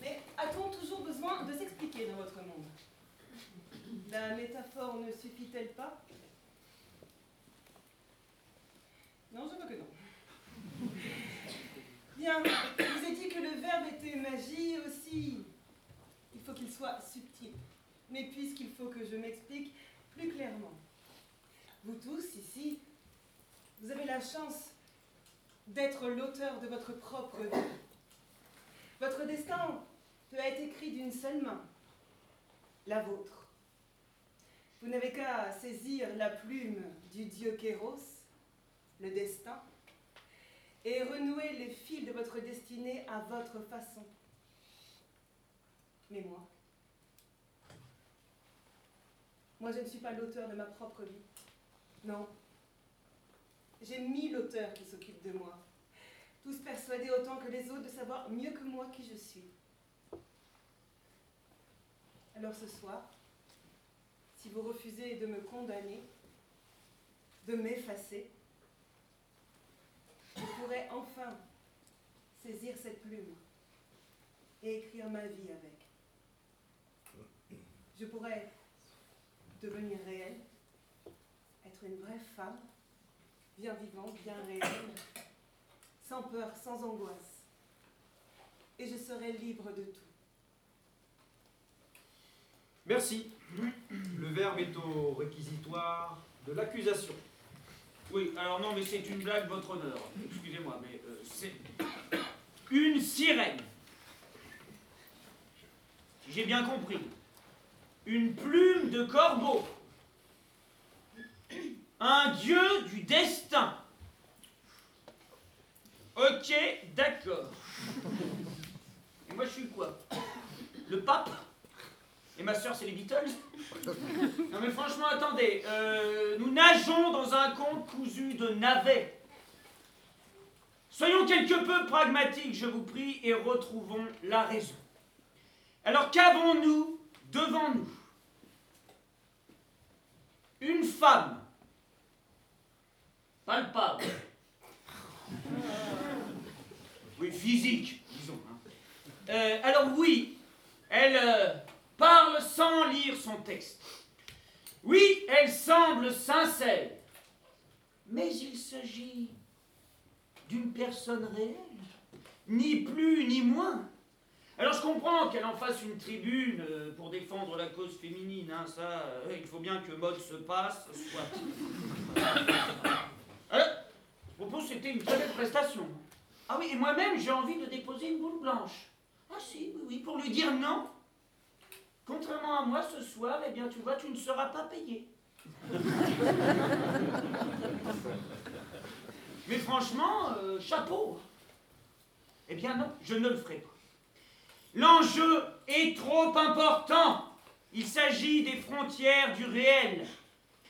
Mais a-t-on toujours besoin de s'expliquer dans votre monde? La métaphore ne suffit-elle pas? Non, je veux que non. Bien, vous avez dit que le verbe était magie aussi. Il faut qu'il soit subtil. Mais puisqu'il faut que je m'explique plus clairement. Vous tous, ici, vous avez la chance d'être l'auteur de votre propre vie. Votre destin peut être écrit d'une seule main, la vôtre. Vous n'avez qu'à saisir la plume du dieu Kéros, le destin, et renouer les fils de votre destinée à votre façon. Mais moi, moi je ne suis pas l'auteur de ma propre vie. Non. J'ai mille auteurs qui s'occupent de moi, tous persuadés autant que les autres de savoir mieux que moi qui je suis. Alors ce soir, si vous refusez de me condamner, de m'effacer, je pourrais enfin saisir cette plume et écrire ma vie avec. Je pourrais devenir réelle, une vraie femme, bien vivante, bien réelle, sans peur, sans angoisse. Et je serais libre de tout. Merci. Le verbe est au réquisitoire de l'accusation. Oui, alors non, mais c'est une blague, votre honneur. Excusez-moi, mais euh, c'est une sirène. J'ai bien compris. Une plume de corbeau. Un dieu du destin. Ok, d'accord. Et moi, je suis quoi? Le pape? Et ma soeur, c'est les Beatles? Non, mais franchement, attendez. euh, nous nageons dans un conte cousu de navets. Soyons quelque peu pragmatiques, je vous prie, et retrouvons la raison. Alors, qu'avons-nous devant nous? Une femme. Palpable. Oui, physique, disons. hein. Euh, alors oui, elle euh, parle sans lire son texte. Oui, elle semble sincère. Mais il s'agit d'une personne réelle, ni plus ni moins. Alors je comprends qu'elle en fasse une tribune euh, pour défendre la cause féminine, hein, ça, il faut bien que mode se passe, soit. Alors, je propose que c'était une très belle prestation. Ah oui, et moi-même j'ai envie de déposer une boule blanche. Ah si, oui, oui, pour lui dire non. Contrairement à moi ce soir, eh bien tu vois, tu ne seras pas payé. Mais franchement, euh, chapeau. Eh bien non, je ne le ferai pas. L'enjeu est trop important. Il s'agit des frontières du réel.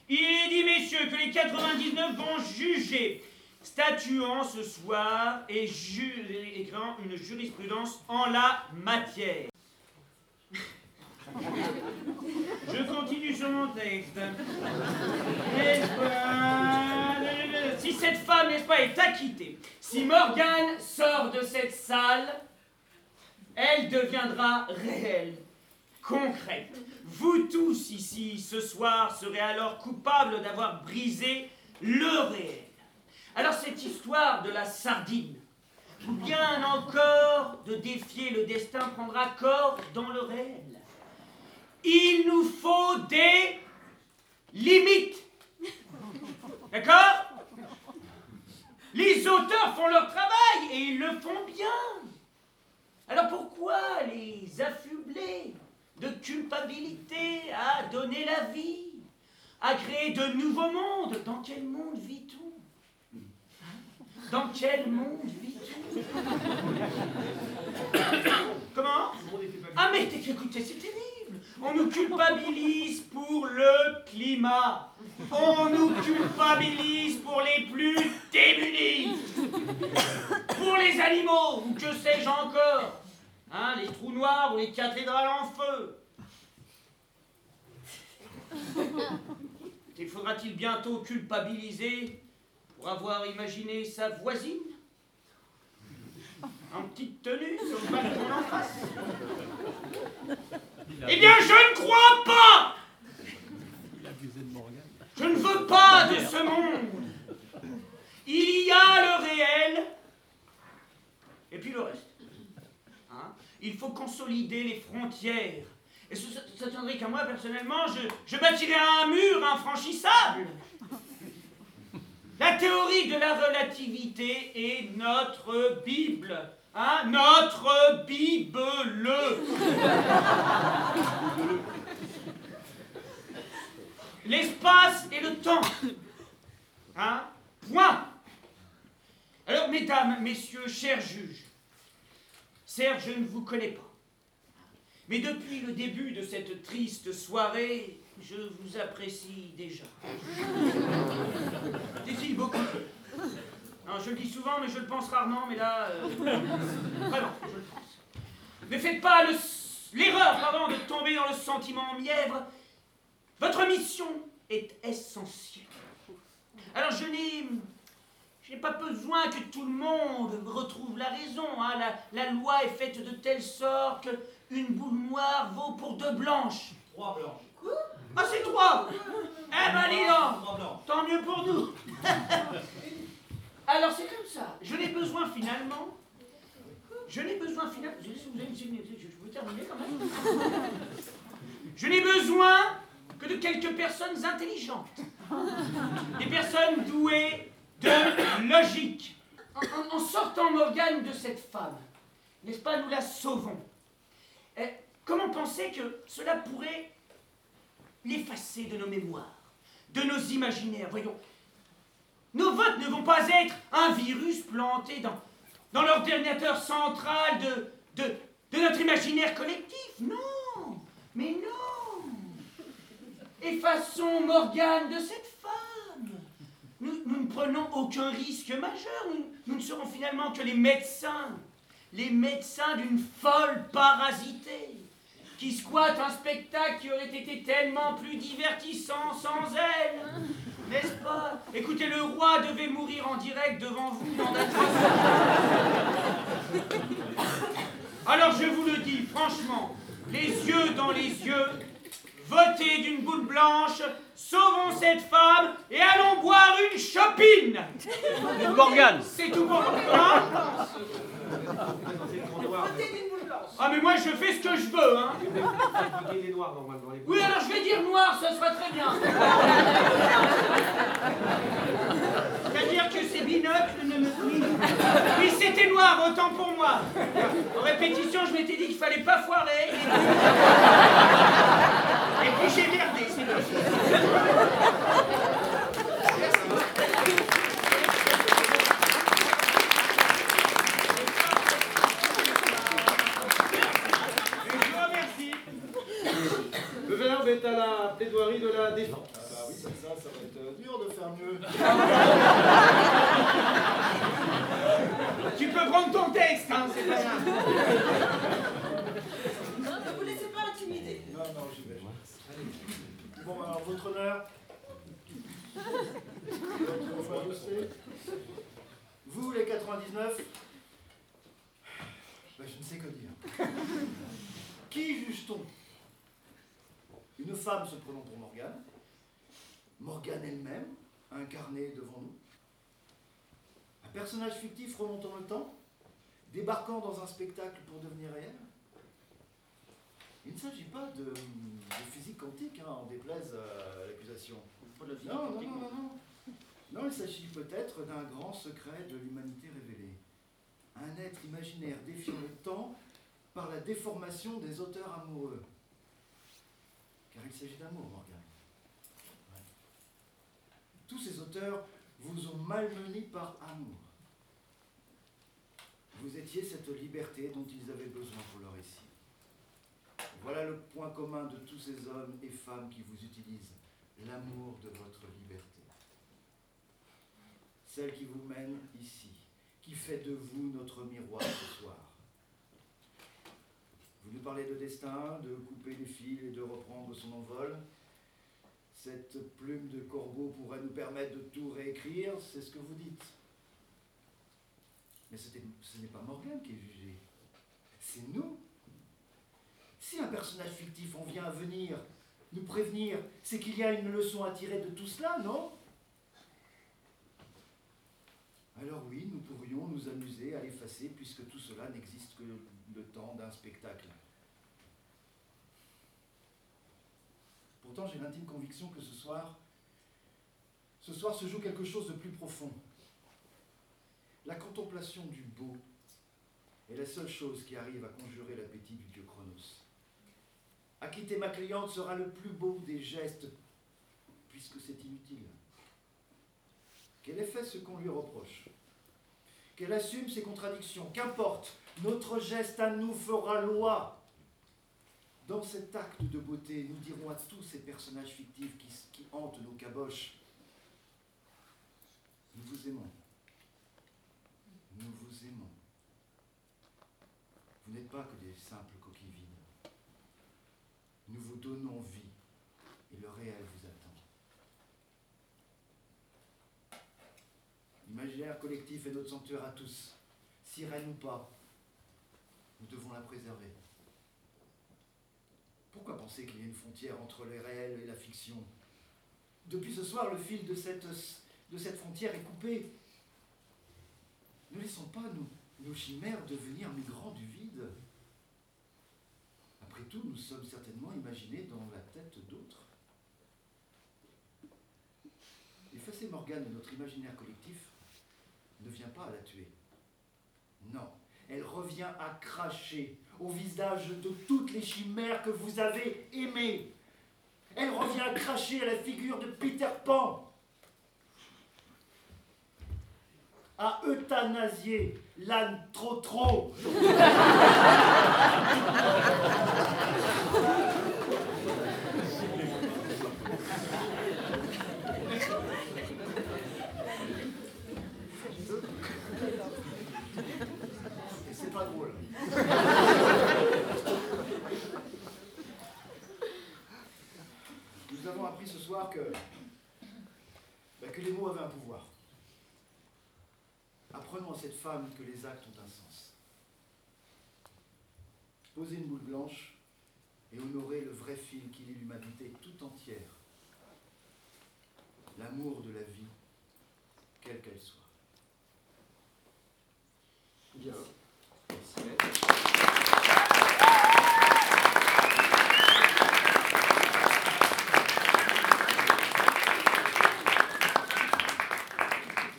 Il est dit, messieurs, que les 99 vont juger, statuant ce soir et créant une jurisprudence en la matière. Je continue sur mon texte. Si cette femme, n'est-ce pas, est acquittée, si Morgane sort de cette salle, elle deviendra réelle, concrète. Vous tous ici, ce soir, serez alors coupables d'avoir brisé le réel. Alors cette histoire de la sardine, ou bien encore de défier le destin prendra corps dans le réel. Il nous faut des limites. D'accord? Les auteurs font leur travail et ils le font bien. Alors pourquoi les affubler? De culpabilité à donner la vie, à créer de nouveaux mondes Dans quel monde vit-on Dans quel monde vit-on Comment? Ah mais écoutez, c'est terrible. On nous culpabilise pour le climat. On nous culpabilise pour les plus démunis. Pour les animaux, ou que sais-je encore. Hein, les trous noirs ou les cathédrales en feu. Et faudra-t-il bientôt culpabiliser pour avoir imaginé sa voisine en petite tenue sur le balcon en face? Eh bien, je ne crois pas! Je ne veux pas de ce monde. Il y a le réel et puis le reste. Il faut consolider les frontières. Et ça, ça tiendrait qu'à moi, personnellement, je, je bâtirais un mur infranchissable. La théorie de la relativité est notre Bible. Hein Notre Bible. L'espace et le temps. Hein Point. Alors, mesdames, messieurs, chers juges, certes, je ne vous connais pas. Mais depuis le début de cette triste soirée, je vous apprécie déjà. Dit-il beaucoup je le dis souvent, mais je le pense rarement, mais là. euh, vraiment, je le pense. Ne faites pas le l'erreur, pardon, de tomber dans le sentiment mièvre. Votre mission est essentielle. Alors, je n'ai. Je n'ai pas besoin que tout le monde retrouve la raison. hein. La, la loi est faite de telle sorte qu'une boule noire vaut pour deux blanches. Trois blanches. Ah, c'est trois Eh ben, dis donc Tant mieux pour nous Alors, c'est comme ça. Je n'ai besoin finalement. Je n'ai besoin finalement. Je, vous avez- je- je veux terminer quand même. Je n'ai besoin que de quelques personnes intelligentes. Des personnes douées de logique. En, sortant Morgane de cette femme, n'est-ce pas, nous la sauvons. Eh, comment penser que cela pourrait l'effacer de nos mémoires, de nos imaginaires Voyons, nos votes ne vont pas être un virus planté dans, dans l'ordinateur central de, de, de notre imaginaire collectif. Non, mais non. Effaçons Morgane de cette femme. Nous, nous ne prenons aucun risque majeur. Nous, ne serons finalement que les médecins. Les médecins d'une folle parasitée qui squatte un spectacle qui aurait été tellement plus divertissant sans elle. N'est-ce pas? Écoutez, le roi devait mourir en direct devant vous dans Alors je vous le dis franchement, les yeux dans les yeux, votez d'une boule blanche, sauvons cette femme et allons boire une chopine. Une. C'est tout pour hein Ah mais moi je fais ce que je veux, hein. Oui alors je vais dire noir, ça sera très bien. C'est-à-dire que ces binocles ne me... Oui, oui c'était noir, autant pour moi. En répétition je m'étais dit qu'il fallait pas foirer et j'ai merdé, c'est tout Je vous remercie Le verbe est à la plaidoirie de la défense. Ah bah oui, comme ça, ça va être euh, dur de faire mieux. Tu peux prendre ton texte, hein, c'est pas grave. Non, ne vous laissez pas intimider. Non, non, j'y vais. Bon, alors, votre honneur. Vous, les 99, ben, je ne sais que dire. Qui juge-t-on? Une femme se prenant pour Morgane. Morgane elle-même, incarnée devant nous. Un personnage fictif remontant le temps Débarquant dans un spectacle pour devenir réel il ne s'agit pas de, de physique quantique, hein, en déplaise à l'accusation. Non, non, non, non, non. Non, il s'agit peut-être d'un grand secret de l'humanité révélée. Un être imaginaire défiant le temps par la déformation des auteurs amoureux. Car il s'agit d'amour, Morgane. Ouais. Tous ces auteurs vous ont malmené par amour. Vous étiez cette liberté dont ils avaient besoin pour leur récit. Voilà le point commun de tous ces hommes et femmes qui vous utilisent, l'amour de votre liberté. Celle qui vous mène ici, qui fait de vous notre miroir ce soir. Vous nous parlez de destin, de couper les fils et de reprendre son envol. Cette plume de corbeau pourrait nous permettre de tout réécrire, c'est ce que vous dites. Mais ce n'est- pas Morgan qui est jugé. C'est nous. Si un personnage fictif en vient à venir nous prévenir, c'est qu'il y a une leçon à tirer de tout cela, non? Alors oui, nous pourrions nous amuser à l'effacer puisque tout cela n'existe que le temps d'un spectacle. Pourtant, j'ai l'intime conviction que ce soir, ce soir se joue quelque chose de plus profond. La contemplation du beau est la seule chose qui arrive à conjurer l'appétit du dieu Chronos. Acquitter ma cliente sera le plus beau des gestes, puisque c'est inutile. Qu'elle ait fait ce qu'on lui reproche? Qu'elle assume ses contradictions. Qu'importe, notre geste à nous fera loi. Dans cet acte de beauté, nous dirons à tous ces personnages fictifs qui, qui hantent nos caboches, nous vous aimons. Nous vous aimons. Vous n'êtes pas que des simples coquilles vides. Nous vous donnons vie et le réel vous attend. L'imaginaire collectif est notre sanctuaire à tous. Sirène ou pas, nous devons la préserver. Pourquoi penser qu'il y a une frontière entre le réel et la fiction? Depuis ce soir, le fil de cette, de cette frontière est coupé. Ne laissons pas nous, nos chimères devenir migrants du vide. Après tout, nous sommes certainement imaginés dans la tête d'autres. Effacer Morgane de notre imaginaire collectif ne vient pas à la tuer. Non, elle revient à cracher au visage de toutes les chimères que vous avez aimées. Elle revient à cracher à la figure de Peter Pan. À euthanasier l'âne trop trop. Et c'est pas drôle. Nous avons appris ce soir que, bah, que les mots avaient un pouvoir. Apprenons à cette femme que les actes ont un sens. Posez une boule blanche et honorez le vrai fil qui lie l'humanité tout entière. L'amour de la vie, quelle qu'elle soit. Bien.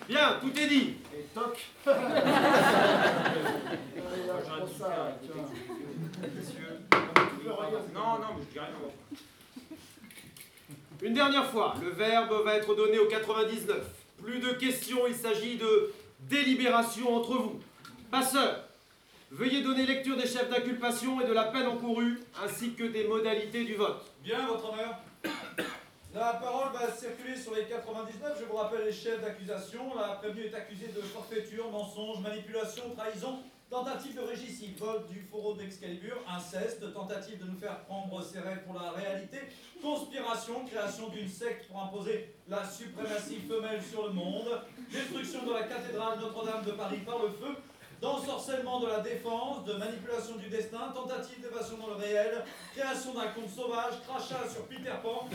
Bien, tout est dit. Non, non, mais je dis rien. Une dernière fois, le verbe va être donné au 99. Plus de questions, il s'agit de délibération entre vous. Passeurs, veuillez donner lecture des chefs d'inculpation et de la peine encourue, ainsi que des modalités du vote. Bien, votre honneur. La parole va circuler sur les 99. Je vous rappelle les chefs d'accusation. La prévenue est accusée de forfaiture, mensonge, manipulation, trahison, tentative de régicide, vol du fourreau d'Excalibur, inceste, tentative de nous faire prendre ses rêves pour la réalité, conspiration, création d'une secte pour imposer la suprématie femelle sur le monde, destruction de la cathédrale Notre-Dame de Paris par le feu, d'ensorcellement de la défense, de manipulation du destin, tentative d'évasion dans le réel, création d'un conte sauvage, crachat sur Peter Pan.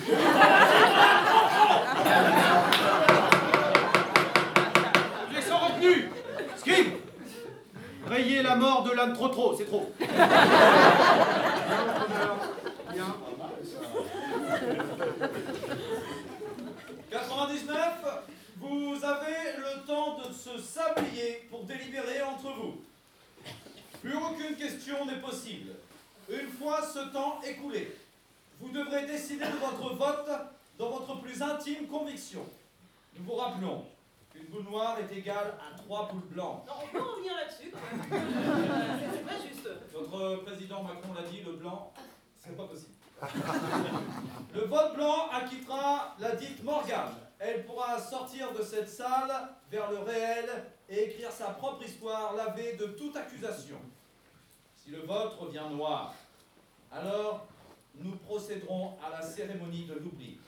Objection retenue Scribe Rayez la mort de l'âne trop trop, c'est trop. Bien. 99, vous avez le se sablier pour délibérer entre vous. Plus aucune question n'est possible. Une fois ce temps écoulé, vous devrez décider de votre vote dans votre plus intime conviction. Nous vous rappelons qu'une boule noire est égale à trois boules blanches. Non, on peut revenir là-dessus quand même. C'est pas juste. Notre président Macron l'a dit, le blanc, c'est pas possible. Le vote blanc acquittera la dite Morgane. Elle pourra sortir de cette salle vers le réel et écrire sa propre histoire lavée de toute accusation. Si le vote revient noir, alors nous procéderons à la cérémonie de l'oubli.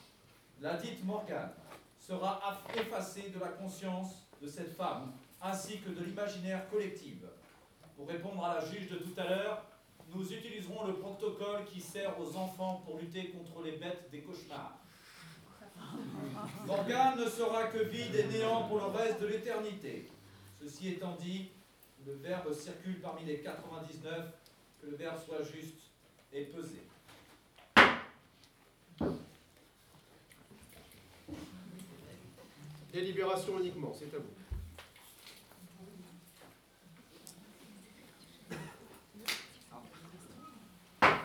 la dite Morgane sera effacée de la conscience de cette femme ainsi que de l'imaginaire collectif. Pour répondre à la juge de tout à l'heure, nous utiliserons le protocole qui sert aux enfants pour lutter contre les bêtes des cauchemars. Morgane ne sera que vide et néant pour le reste de l'éternité. Ceci étant dit, le verbe circule parmi les 99, que le verbe soit juste et pesé. Délibération uniquement, c'est à vous.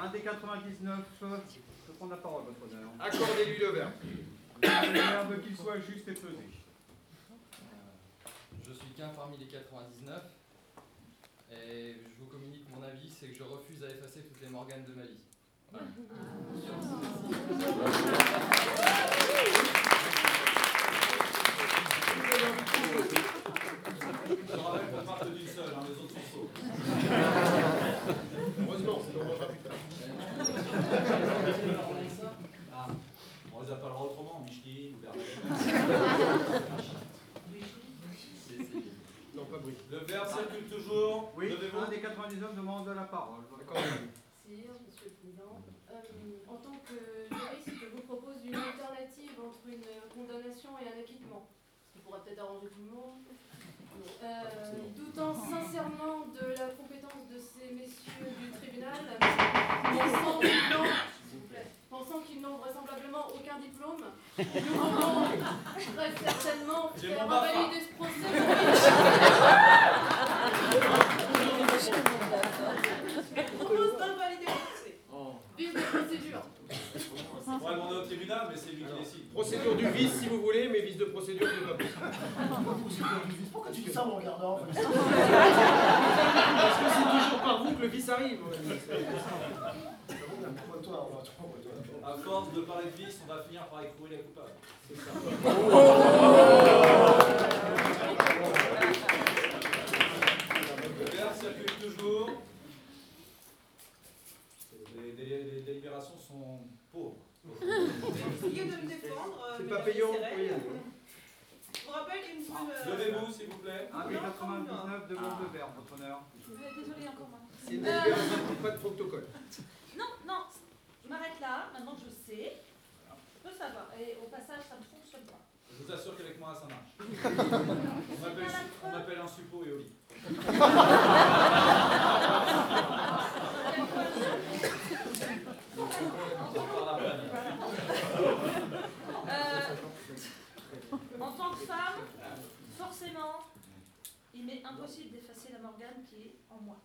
Un des 99 peut prendre la parole, votre honneur. Accordez-lui le verbe. Qu'il soit juste et pesé. Je suis qu'un parmi les 99. Et je vous communique mon avis, c'est que je refuse à effacer toutes les Morganes de ma vie. Voilà. Je rappelle qu'on part que d'une seule, hein, les autres sont faux. Heureusement, sinon on mangera plus tard. Ah, on les appellera autrement, Micheline ou Bernard. Non, pas bruit. Le verbe circule toujours. Oui, un des 99 demande la parole. Merci, Monsieur le Président. Euh, en tant que juriste, je vous propose une alternative entre une condamnation et un acquittement. Ce qui pourrait peut-être arranger tout le monde. Euh, doutant sincèrement de la compétence de ces messieurs du tribunal, n'ont- s'il vous plaît, pensant qu'ils n'ont vraisemblablement aucun diplôme, nous voulons très certainement faire invalider ce procès. Je propose d'invalider le procès. Vive de procédure. On va demander au tribunal, mais c'est lui qui décide. Procédure du vice si vous voulez, mais vice de procédure, c'est pas possible. Pourquoi tu dis ça en regardant Parce que c'est toujours par vous que le vice arrive. À force de parler de vice, on va finir par écrouer les coupables. C'est ça. Le verbe circule toujours. Les, les délibérations sont pauvres. Essayez de me défendre. euh, C'est pas payant, oui. Je vous rappelle une seule. euh, Levez-vous, s'il vous plaît. Un des 99 demande le verbe, votre honneur. Désolée encore moi. C'est une Euh, délibération, pas de protocole. Non, non, je m'arrête là, maintenant que je sais. Je peux savoir. Et au passage, ça ne fonctionne pas. Je ça marche. On m'appelle, on m'appelle un suppôt et. Euh, en tant que femme, forcément, il m'est impossible d'effacer la Morgane qui est en moi.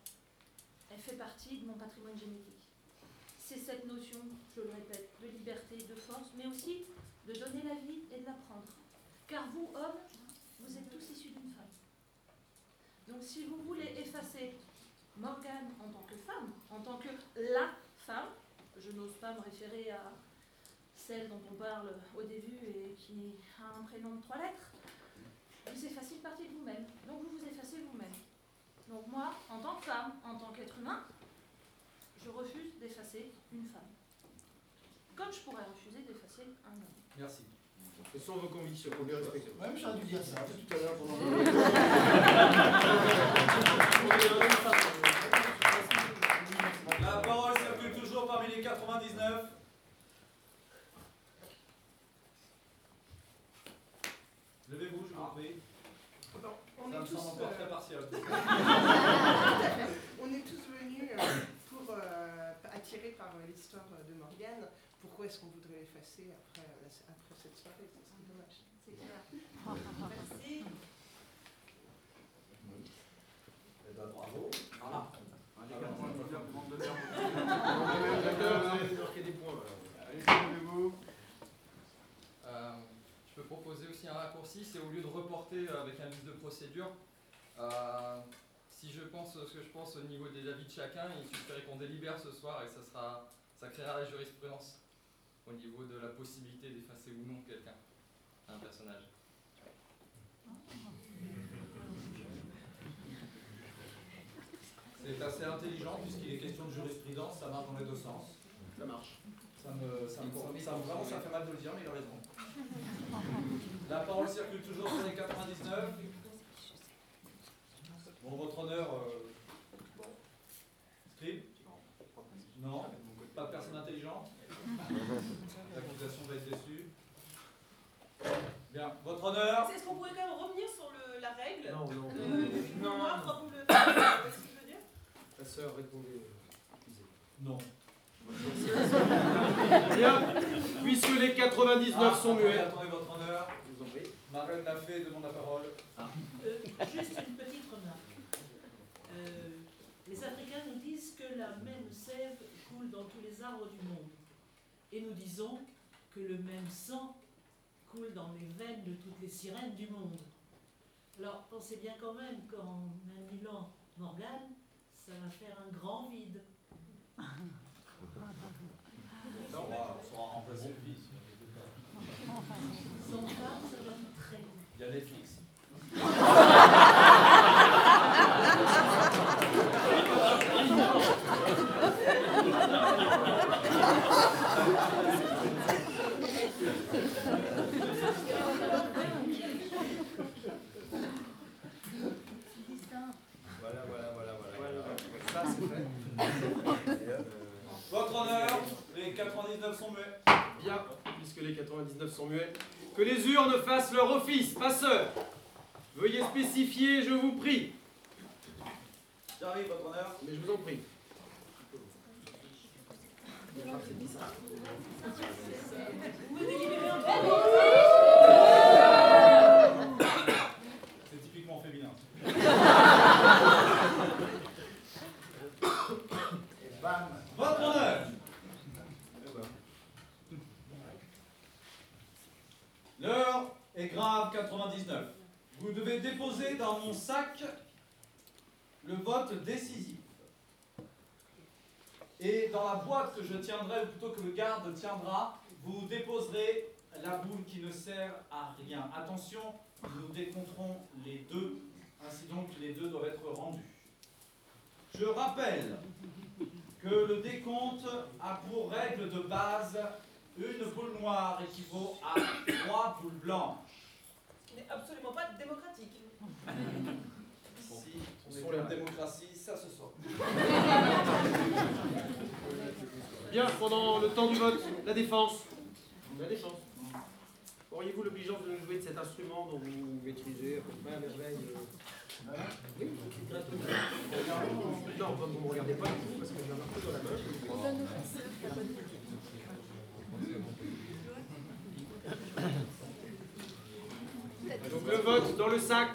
Elle fait partie de mon patrimoine génétique. C'est cette notion, je le répète, de liberté, de force, mais aussi de donner la vie et de la prendre. Car vous, hommes, vous êtes tous issus d'une femme. Donc si vous voulez effacer Morgane en tant que femme, en tant que la femme, je n'ose pas me référer à celle dont on parle au début et qui a un prénom de trois lettres, vous effacez une partie de vous-même. Donc vous vous effacez vous-même. Donc moi, en tant que femme, en tant qu'être humain, je refuse d'effacer une femme. Comme je pourrais refuser d'effacer un homme. Merci. Ce sont vos convictions, on les respecte. Même j'aurais dû dire ça tout à l'heure pendant La parole circule toujours parmi les 99. Levez-vous, je vous en prie. On Ça est me tous, semble encore euh, très. On est tous venus euh, pour euh, attirer par l'histoire de Morgane. Pourquoi est-ce qu'on voudrait l'effacer après? Cette soirée Ça serait dommage. C'est clair. Merci. Eh bravo. Voilà. Un des 99 demande le verbe. marquer des points. Allez, levez-vous. Euh, je peux proposer aussi un raccourci, c'est au lieu de reporter avec un vice de procédure, euh, si je pense ce que je pense au niveau des avis de chacun, il suffirait qu'on délibère ce soir et ça, sera, ça créera la jurisprudence au niveau de la possibilité d'effacer ou non quelqu'un, un personnage. C'est assez intelligent puisqu'il est question de jurisprudence, ça marche dans les deux sens. Ça marche. Ça me, ça me, ça me- vraiment, ça fait mal de le dire, mais il a raison. La parole circule toujours sur les 99. Bon, votre honneur. Euh... Scribe? Non Pas de personne intelligente? L'accusation va être déçue. Bien, votre honneur. Est-ce qu'on pourrait quand même revenir sur le- la règle? Non, non. Euh, Non. noir, Vous je veux dire Ta sœur répondait. Non. Bien, puisque les 99 Ah, sont muets. Attendez, votre honneur. Ma reine l'a fait, demande la parole. Euh, juste une petite remarque. Euh, les Africains nous disent que la même sève coule dans tous les arbres du monde. Et nous disons que le même sang coule dans les veines de toutes les sirènes du monde. Alors pensez bien quand même qu'en annulant Morgane, ça va faire un grand vide. Ça va, on remplacer le fils. Sans ça va très vite. Il y a Netflix. Voilà, voilà, voilà, voilà. Ça, c'est fait. Votre honneur, les 99 sont muets. Bien, puisque les 99 sont muets, que les urnes fassent leur office, passeur. Veuillez spécifier, je vous prie. J'arrive, votre honneur. Mais je vous en prie. C'est typiquement féminin. Bam Votre honneur. Est grave 99. Vous devez déposer dans mon sac le vote décisif. Et dans la boîte que je tiendrai, ou plutôt que le garde tiendra, vous déposerez la boule qui ne sert à rien. Attention, nous décompterons les deux, ainsi donc les deux doivent être rendus. Je rappelle que le décompte a pour règle de base une boule noire équivaut à trois boules blanches. Qui n'est absolument pas démocratique. Si on est en démocratie, ça se sent. Bien, pendant le temps du vote, la défense. La défense. Auriez-vous l'obligeance de nous jouer de cet instrument dont vous maîtrisez à peu près à merveille euh, Oui, Non, vous ne me regardez pas du tout parce que j'ai un marteau dans la main. Donc le vote dans le sac.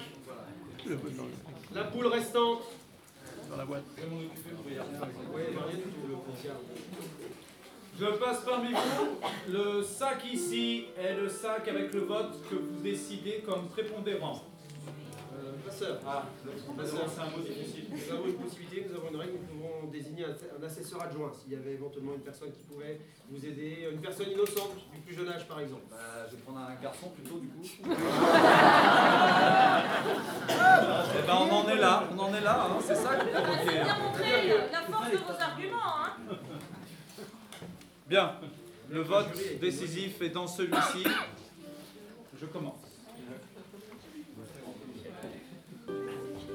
La boule restante. Dans la boîte. Je passe parmi vous. Le sac ici est le sac avec le vote que vous décidez comme prépondérant. Passeur. Ah, passeur, c'est un mot difficile. Nous avons une possibilité, nous avons une règle, nous pouvons désigner un, assesseur adjoint s'il y avait éventuellement une personne qui pouvait vous aider, une personne innocente du plus jeune âge par exemple. Bah, je vais prendre un garçon plutôt du coup. Eh ben on en est là, on en est là, hein, c'est ça que vous C'est provoquez. bien hein. montré la force de vos arguments, hein Bien, le vote décisif est dans celui-ci. Je commence.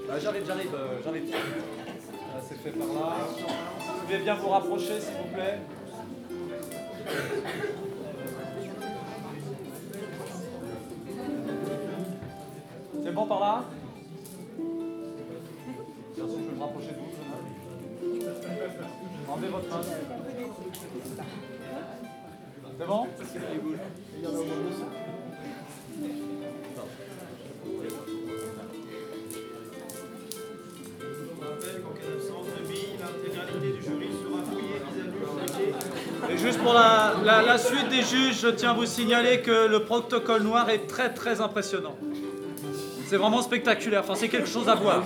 Euh, j'arrive, j'arrive, euh, j'arrive. Là, c'est fait par là. Vous pouvez bien vous rapprocher, s'il vous plaît. C'est bon par là Bien sûr, je vais me rapprocher de vous. Rendez votre main. C'est bon? Juste pour la, suite des juges, je tiens à vous signaler que le protocole noir est très très impressionnant. C'est vraiment spectaculaire, c'est quelque chose à voir.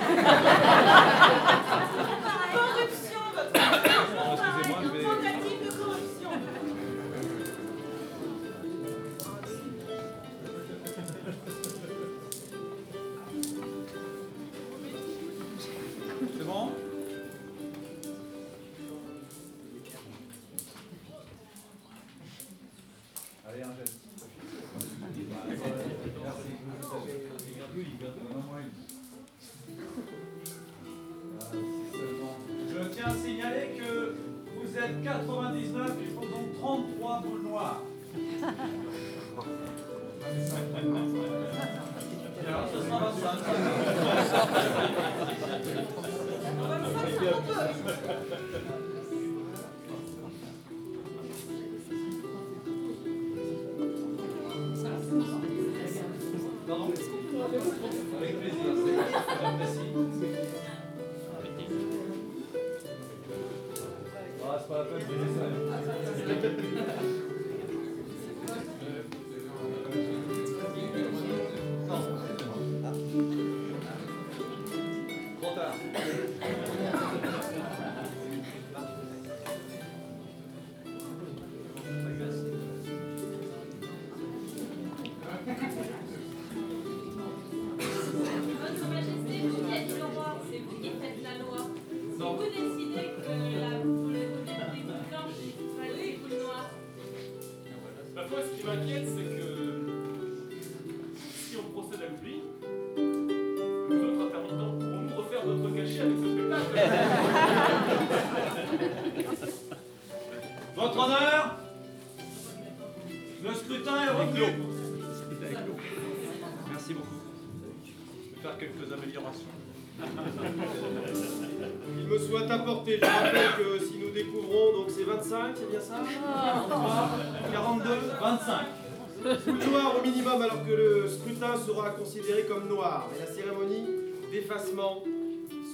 classement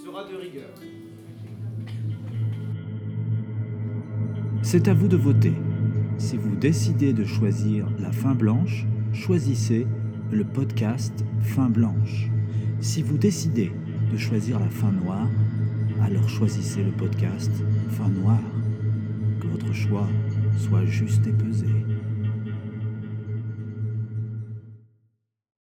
sera de rigueur. C'est à vous de voter. Si vous décidez de choisir la fin blanche, choisissez le podcast Fin blanche. Si vous décidez de choisir la fin noire, alors choisissez le podcast Fin noire. Que votre choix soit juste et pesé.